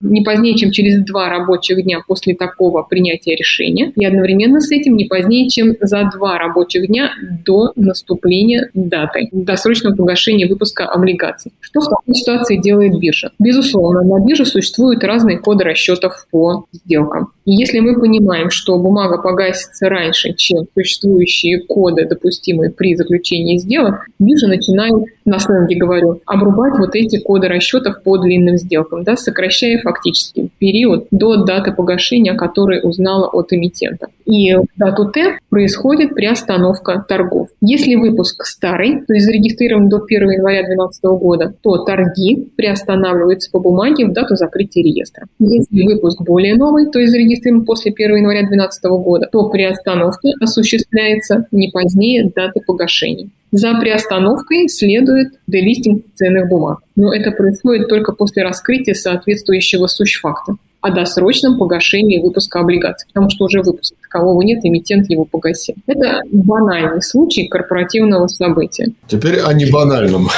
Не позднее, чем через два рабочих дня после такого принятия решения и одновременно с этим не позднее, чем за два рабочих дня до наступления даты досрочного погашения выпуска облигаций. Что в такой ситуации делает биржа? Безусловно, на бирже существуют разные коды расчетов по сделкам. И если мы понимаем, что бумага погасится раньше, чем существующие коды, допустимые при заключении сделок, биржа начинает, на сленге говорю, обрубать вот эти коды расчетов по длинным сделкам, да, сокращая фактически период до даты погашения, который узнала от эмитента. И дату Т происходит приостановка торгов. Если выпуск старый, то есть зарегистрирован до 1 января 2012 года, то торги приостанавливаются по бумаге в дату закрытия реестра. Если выпуск более новый, то есть зарегистрирован после 1 января 2012 года, то приостановка осуществляется не позднее даты погашения. За приостановкой следует делистинг ценных бумаг. Но это происходит только после раскрытия соответствующего сущ-факта о досрочном погашении выпуска облигаций, потому что уже выпуска такового нет, эмитент его погасил. Это банальный случай корпоративного события. Теперь о небанальном.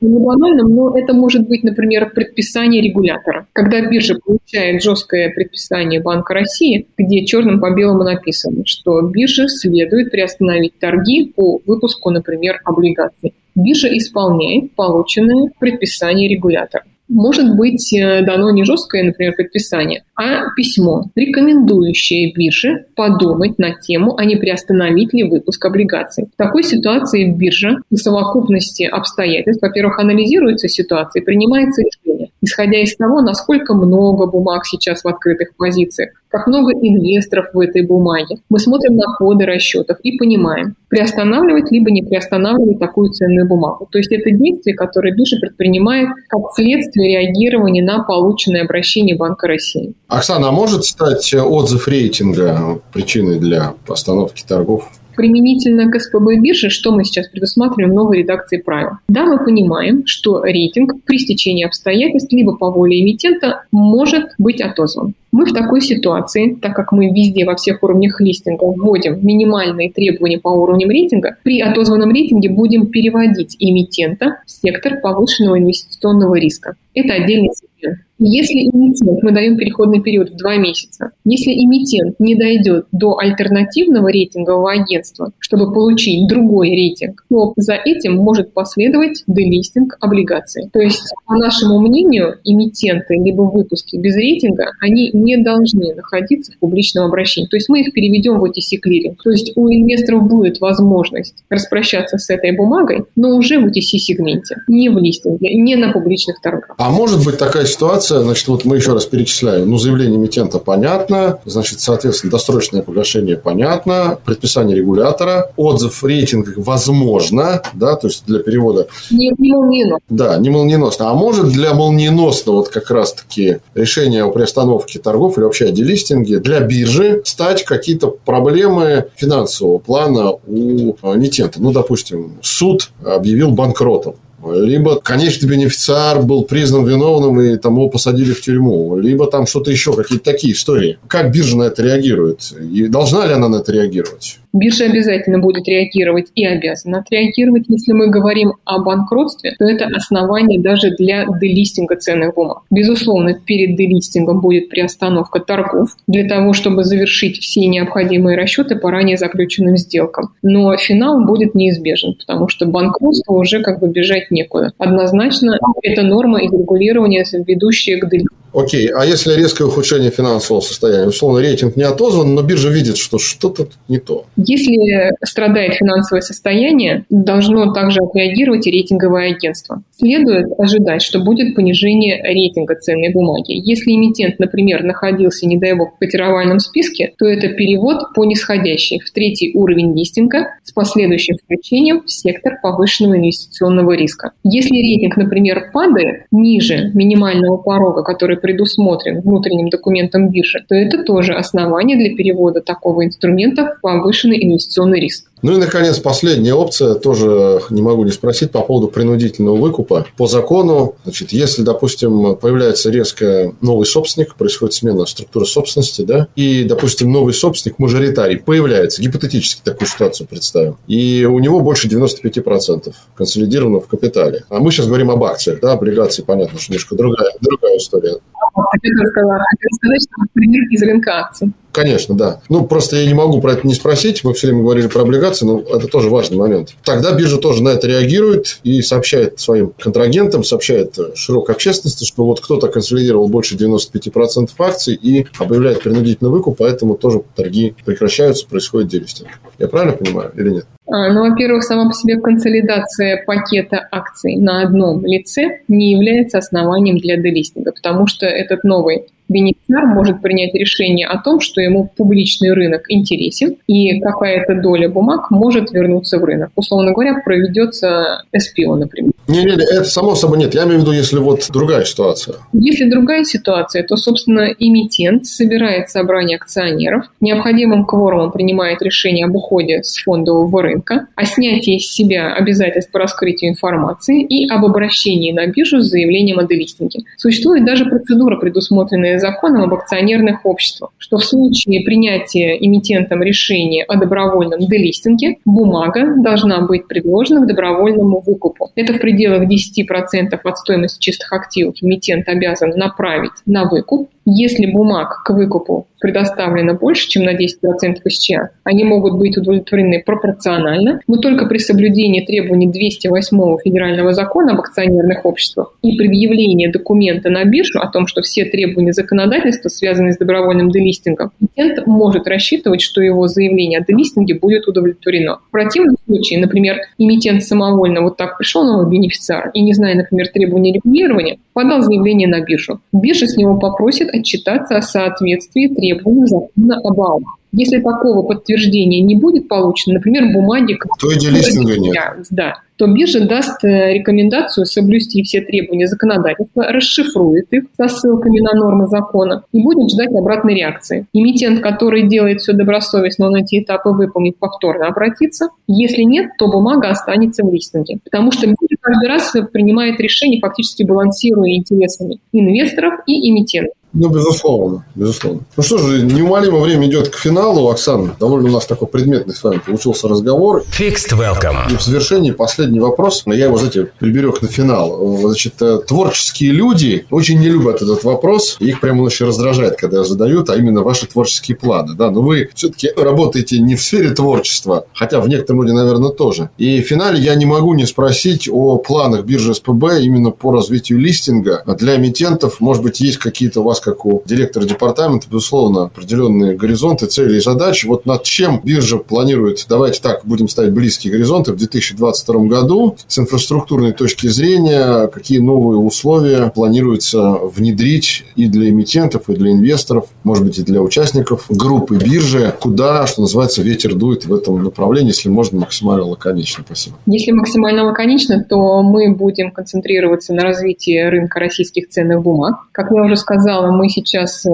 Не банальном, но это может быть, например, предписание регулятора. Когда биржа получает жесткое предписание Банка России, где черным по белому написано, что бирже следует приостановить торги по выпуску, например, облигаций. Биржа исполняет полученное предписание регулятора может быть э, дано не жесткое, например, предписание, а письмо, рекомендующее бирже подумать на тему, а не приостановить ли выпуск облигаций. В такой ситуации биржа в совокупности обстоятельств, во-первых, анализируется ситуация и принимается решение, исходя из того, насколько много бумаг сейчас в открытых позициях, как много инвесторов в этой бумаге. Мы смотрим на коды расчетов и понимаем, приостанавливать либо не приостанавливать такую ценную бумагу. То есть это действие, которое биржа предпринимает как следствие реагирования на полученное обращение Банка России. Оксана, а может стать отзыв рейтинга причиной для остановки торгов? Применительно к СПБ бирже, что мы сейчас предусматриваем новой редакции правил? Да, мы понимаем, что рейтинг при стечении обстоятельств либо по воле эмитента может быть отозван. Мы в такой ситуации, так как мы везде во всех уровнях листинга вводим минимальные требования по уровням рейтинга, при отозванном рейтинге будем переводить эмитента в сектор повышенного инвестиционного риска. Это отдельный сегмент. Если эмитент, мы даем переходный период в два месяца, если эмитент не дойдет до альтернативного рейтингового агентства, чтобы получить другой рейтинг, то за этим может последовать делистинг облигаций. То есть, по нашему мнению, эмитенты либо выпуски без рейтинга, они не должны находиться в публичном обращении. То есть мы их переведем в OTC клиринг. То есть у инвесторов будет возможность распрощаться с этой бумагой, но уже в OTC-сегменте, не в листинге, не на публичных торгах. А может быть такая ситуация, значит, вот мы еще раз перечисляем. Ну, заявление эмитента понятно, значит, соответственно, досрочное погашение понятно, предписание регулятора, отзыв рейтинг возможно, да, то есть для перевода... Не, не молниеносно. Да, не молниеносно. А может для молниеносного вот как раз-таки решения о приостановке торгов или вообще о делистинге для биржи стать какие-то проблемы финансового плана у эмитента. Ну, допустим, суд объявил банкротом либо конечный бенефициар был признан виновным и там его посадили в тюрьму, либо там что-то еще, какие-то такие истории. Как биржа на это реагирует? И должна ли она на это реагировать? Биржа обязательно будет реагировать и обязана отреагировать. Если мы говорим о банкротстве, то это основание даже для делистинга ценных бумаг. Безусловно, перед делистингом будет приостановка торгов для того, чтобы завершить все необходимые расчеты по ранее заключенным сделкам. Но финал будет неизбежен, потому что банкротство уже как бы бежать некуда. Однозначно, это норма из регулирования, ведущая к делистингу Окей, а если резкое ухудшение финансового состояния? Условно, рейтинг не отозван, но биржа видит, что что-то не то. Если страдает финансовое состояние, должно также отреагировать и рейтинговое агентство. Следует ожидать, что будет понижение рейтинга ценной бумаги. Если эмитент, например, находился, не дай бог, в котировальном списке, то это перевод по нисходящей в третий уровень листинга с последующим включением в сектор повышенного инвестиционного риска. Если рейтинг, например, падает ниже минимального порога, который предусмотрен внутренним документом биржи, то это тоже основание для перевода такого инструмента в повышенный инвестиционный риск. Ну и, наконец, последняя опция, тоже не могу не спросить по поводу принудительного выкупа. По закону, значит, если, допустим, появляется резко новый собственник, происходит смена структуры собственности, да, и, допустим, новый собственник, мажоритарий, появляется, гипотетически такую ситуацию представим, и у него больше 95% консолидировано в капитале. А мы сейчас говорим об акциях, да, облигации, понятно, что немножко другая, другая история. Хотела сказать, что пример из рынка акций. Конечно, да. Ну, просто я не могу про это не спросить. Мы все время говорили про облигации, но это тоже важный момент. Тогда биржа тоже на это реагирует и сообщает своим контрагентам, сообщает широкой общественности, что вот кто-то консолидировал больше 95% акций и объявляет принудительный выкуп, поэтому тоже торги прекращаются, происходит делистинг. Я правильно понимаю или нет? А, ну, во-первых, сама по себе консолидация пакета акций на одном лице не является основанием для делистинга, потому что этот новый бенефициар может принять решение о том, что ему публичный рынок интересен, и какая-то доля бумаг может вернуться в рынок. Условно говоря, проведется SPO, например. Не-не, это само собой нет. Я имею в виду, если вот другая ситуация. Если другая ситуация, то, собственно, эмитент собирает собрание акционеров, необходимым кворумом принимает решение об уходе с фондового рынка, о снятии с себя обязательств по раскрытию информации и об обращении на биржу с заявлением о делистинге. Существует даже процедура, предусмотренная законом об акционерных обществах, что в случае принятия эмитентом решения о добровольном делистинге бумага должна быть предложена к добровольному выкупу. Это в пределах 10% от стоимости чистых активов эмитент обязан направить на выкуп. Если бумаг к выкупу предоставлено больше, чем на 10% из ЧА, они могут быть удовлетворены пропорционально, но только при соблюдении требований 208 Федерального закона об акционерных обществах и предъявлении документа на биржу о том, что все требования законодательства, связанные с добровольным делистингом, клиент может рассчитывать, что его заявление о делистинге будет удовлетворено. В противном случае, например, эмитент самовольно вот так пришел новый бенефициар и, не зная, например, требований регулирования, подал заявление на биржу. Биржа с него попросит отчитаться о соответствии требований закона об АУМ. Если такого подтверждения не будет получено, например, бумаги... То и делистинга нет. Да, то биржа даст э, рекомендацию соблюсти все требования законодательства, расшифрует их со ссылками на нормы закона и будет ждать обратной реакции. Эмитент, который делает все добросовестно, он эти этапы выполнит, повторно обратиться. Если нет, то бумага останется в листинге. Потому что биржа каждый раз принимает решение, фактически балансируя интересами инвесторов и эмитентов. Ну, безусловно, безусловно. Ну что же, неумолимо время идет к финалу. Оксана, довольно у нас такой предметный с вами получился разговор. Fixed welcome. И в завершении последний вопрос. Я его, знаете, приберег на финал. Значит, э, творческие люди очень не любят этот вопрос. Их прямо очень раздражает, когда задают, а именно ваши творческие планы. Да? Но вы все-таки работаете не в сфере творчества, хотя в некотором роде, наверное, тоже. И в финале я не могу не спросить о планах биржи СПБ именно по развитию листинга для эмитентов. Может быть, есть какие-то у вас как у директора департамента, безусловно, определенные горизонты, цели и задачи. Вот над чем биржа планирует, давайте так, будем ставить близкие горизонты в 2022 году с инфраструктурной точки зрения, какие новые условия планируется внедрить и для эмитентов, и для инвесторов, может быть, и для участников группы биржи, куда, что называется, ветер дует в этом направлении, если можно максимально лаконично. Спасибо. Если максимально лаконично, то мы будем концентрироваться на развитии рынка российских ценных бумаг. Как я уже сказала, мы сейчас э,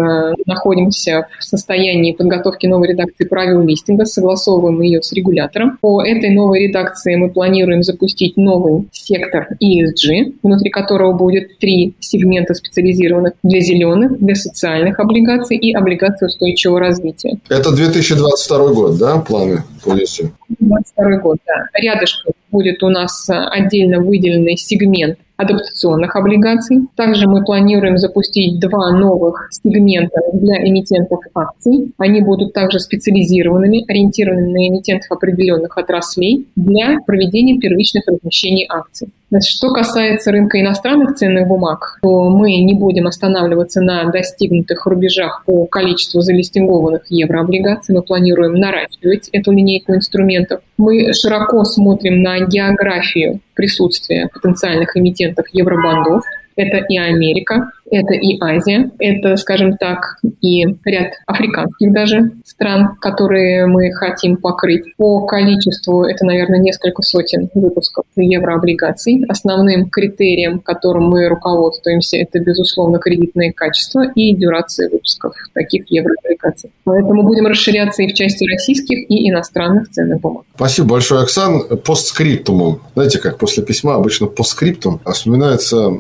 находимся в состоянии подготовки новой редакции правил листинга, согласовываем ее с регулятором. По этой новой редакции мы планируем запустить новый сектор ESG, внутри которого будет три сегмента специализированных для зеленых, для социальных облигаций и облигаций устойчивого развития. Это 2022 год, да, планы по ESG? 2022 год, да. Рядышком будет у нас отдельно выделенный сегмент адаптационных облигаций. Также мы планируем запустить два новых сегмента для эмитентов акций. Они будут также специализированными, ориентированными на эмитентов определенных отраслей для проведения первичных размещений акций. Что касается рынка иностранных ценных бумаг, то мы не будем останавливаться на достигнутых рубежах по количеству залистингованных еврооблигаций. Мы планируем наращивать эту линейку инструментов. Мы широко смотрим на географию присутствия потенциальных эмитентов евробандов. Это и Америка, это и Азия, это, скажем так, и ряд африканских даже стран, которые мы хотим покрыть. По количеству это, наверное, несколько сотен выпусков еврооблигаций. Основным критерием, которым мы руководствуемся, это, безусловно, кредитное качество и дюрация выпусков таких еврооблигаций. Поэтому будем расширяться и в части российских, и иностранных ценных бумаг. Спасибо большое, Оксан. Постскриптумом. Знаете, как после письма обычно постскриптум вспоминается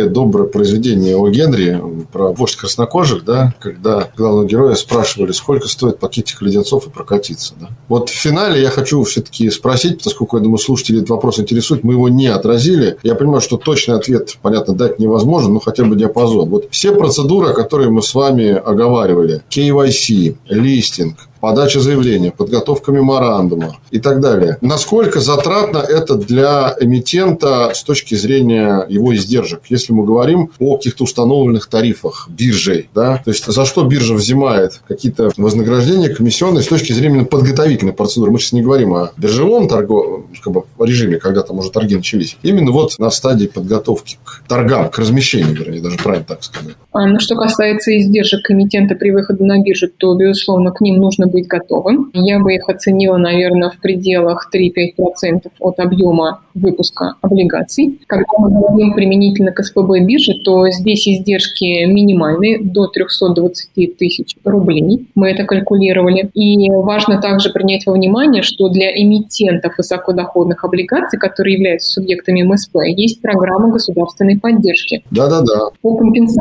старое доброе произведение о Генри про вождь краснокожих, да, когда главного героя спрашивали, сколько стоит пакетик леденцов и прокатиться. Да. Вот в финале я хочу все-таки спросить, поскольку, я думаю, слушатели этот вопрос интересует, мы его не отразили. Я понимаю, что точный ответ, понятно, дать невозможно, но хотя бы диапазон. Вот все процедуры, которые мы с вами оговаривали, KYC, листинг, подача заявления, подготовка меморандума и так далее. Насколько затратно это для эмитента с точки зрения его издержек, если мы говорим о каких-то установленных тарифах биржей, да, то есть за что биржа взимает какие-то вознаграждения комиссионные с точки зрения подготовительной процедуры. Мы сейчас не говорим о биржевом торговом как бы, режиме, когда там уже торги начались. Именно вот на стадии подготовки к торгам, к размещению, вернее, даже правильно так сказать. А, ну, что касается издержек эмитента при выходе на биржу, то, безусловно, к ним нужно быть готовым. Я бы их оценила, наверное, в пределах 3-5% от объема выпуска облигаций. Когда мы говорим применительно к СПБ бирже, то здесь издержки минимальные, до 320 тысяч рублей. Мы это калькулировали. И важно также принять во внимание, что для эмитентов высокодоходных облигаций, которые являются субъектами МСП, есть программа государственной поддержки. Да-да-да. По компенсации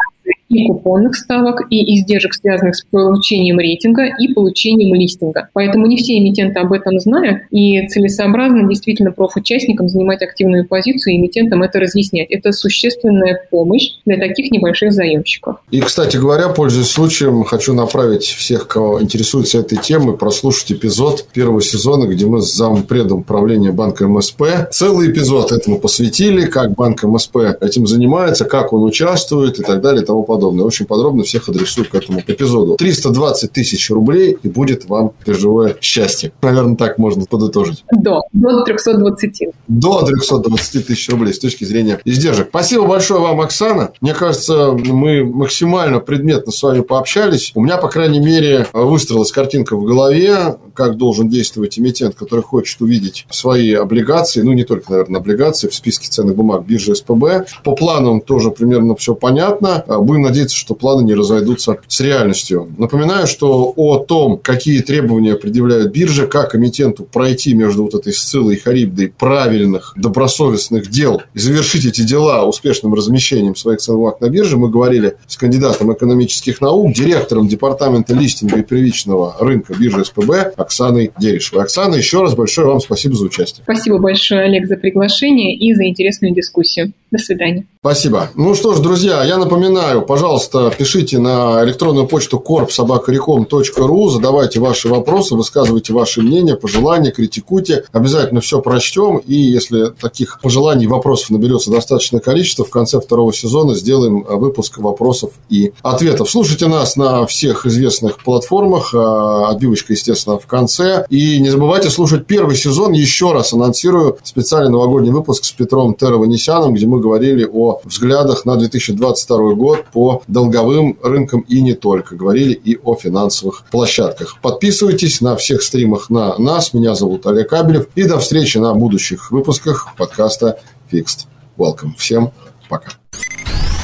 и купонных ставок, и издержек, связанных с получением рейтинга и получением листинга. Поэтому не все эмитенты об этом знают, и целесообразно действительно профучастникам занимать активную позицию и эмитентам это разъяснять. Это существенная помощь для таких небольших заемщиков. И, кстати говоря, пользуясь случаем, хочу направить всех, кого интересуется этой темой, прослушать эпизод первого сезона, где мы с зампредом правления банка МСП целый эпизод этому посвятили, как банк МСП этим занимается, как он участвует и так далее и тому подобное подобное. Очень подробно всех адресую к этому эпизоду. 320 тысяч рублей, и будет вам биржевое счастье. Наверное, так можно подытожить. До, до 320. До 320 тысяч рублей с точки зрения издержек. Спасибо большое вам, Оксана. Мне кажется, мы максимально предметно с вами пообщались. У меня, по крайней мере, выстроилась картинка в голове, как должен действовать эмитент, который хочет увидеть свои облигации, ну, не только, наверное, облигации в списке ценных бумаг биржи СПБ. По планам тоже примерно все понятно. Будем надеяться, что планы не разойдутся с реальностью. Напоминаю, что о том, какие требования предъявляют биржи, как эмитенту пройти между вот этой Сциллой и Харибдой правильных, добросовестных дел и завершить эти дела успешным размещением своих ценных на бирже, мы говорили с кандидатом экономических наук, директором департамента листинга и первичного рынка биржи СПБ Оксаной Дерешевой. Оксана, еще раз большое вам спасибо за участие. Спасибо большое, Олег, за приглашение и за интересную дискуссию. До свидания. Спасибо. Ну что ж, друзья, я напоминаю, пожалуйста, пишите на электронную почту korpsobakarecom.ru, задавайте ваши вопросы, высказывайте ваши мнения, пожелания, критикуйте. Обязательно все прочтем. И если таких пожеланий вопросов наберется достаточное количество, в конце второго сезона сделаем выпуск вопросов и ответов. Слушайте нас на всех известных платформах. А, отбивочка, естественно, в конце. И не забывайте слушать первый сезон. Еще раз анонсирую специальный новогодний выпуск с Петром Терованесяном, где мы говорили о взглядах на 2022 год по долговым рынкам и не только. Говорили и о финансовых площадках. Подписывайтесь на всех стримах на нас. Меня зовут Олег Кабелев. И до встречи на будущих выпусках подкаста Fixed Welcome. Всем пока.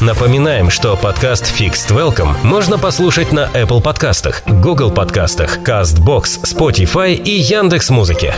Напоминаем, что подкаст Fixed Welcome можно послушать на Apple подкастах, Google подкастах, CastBox, Spotify и Яндекс.Музыке.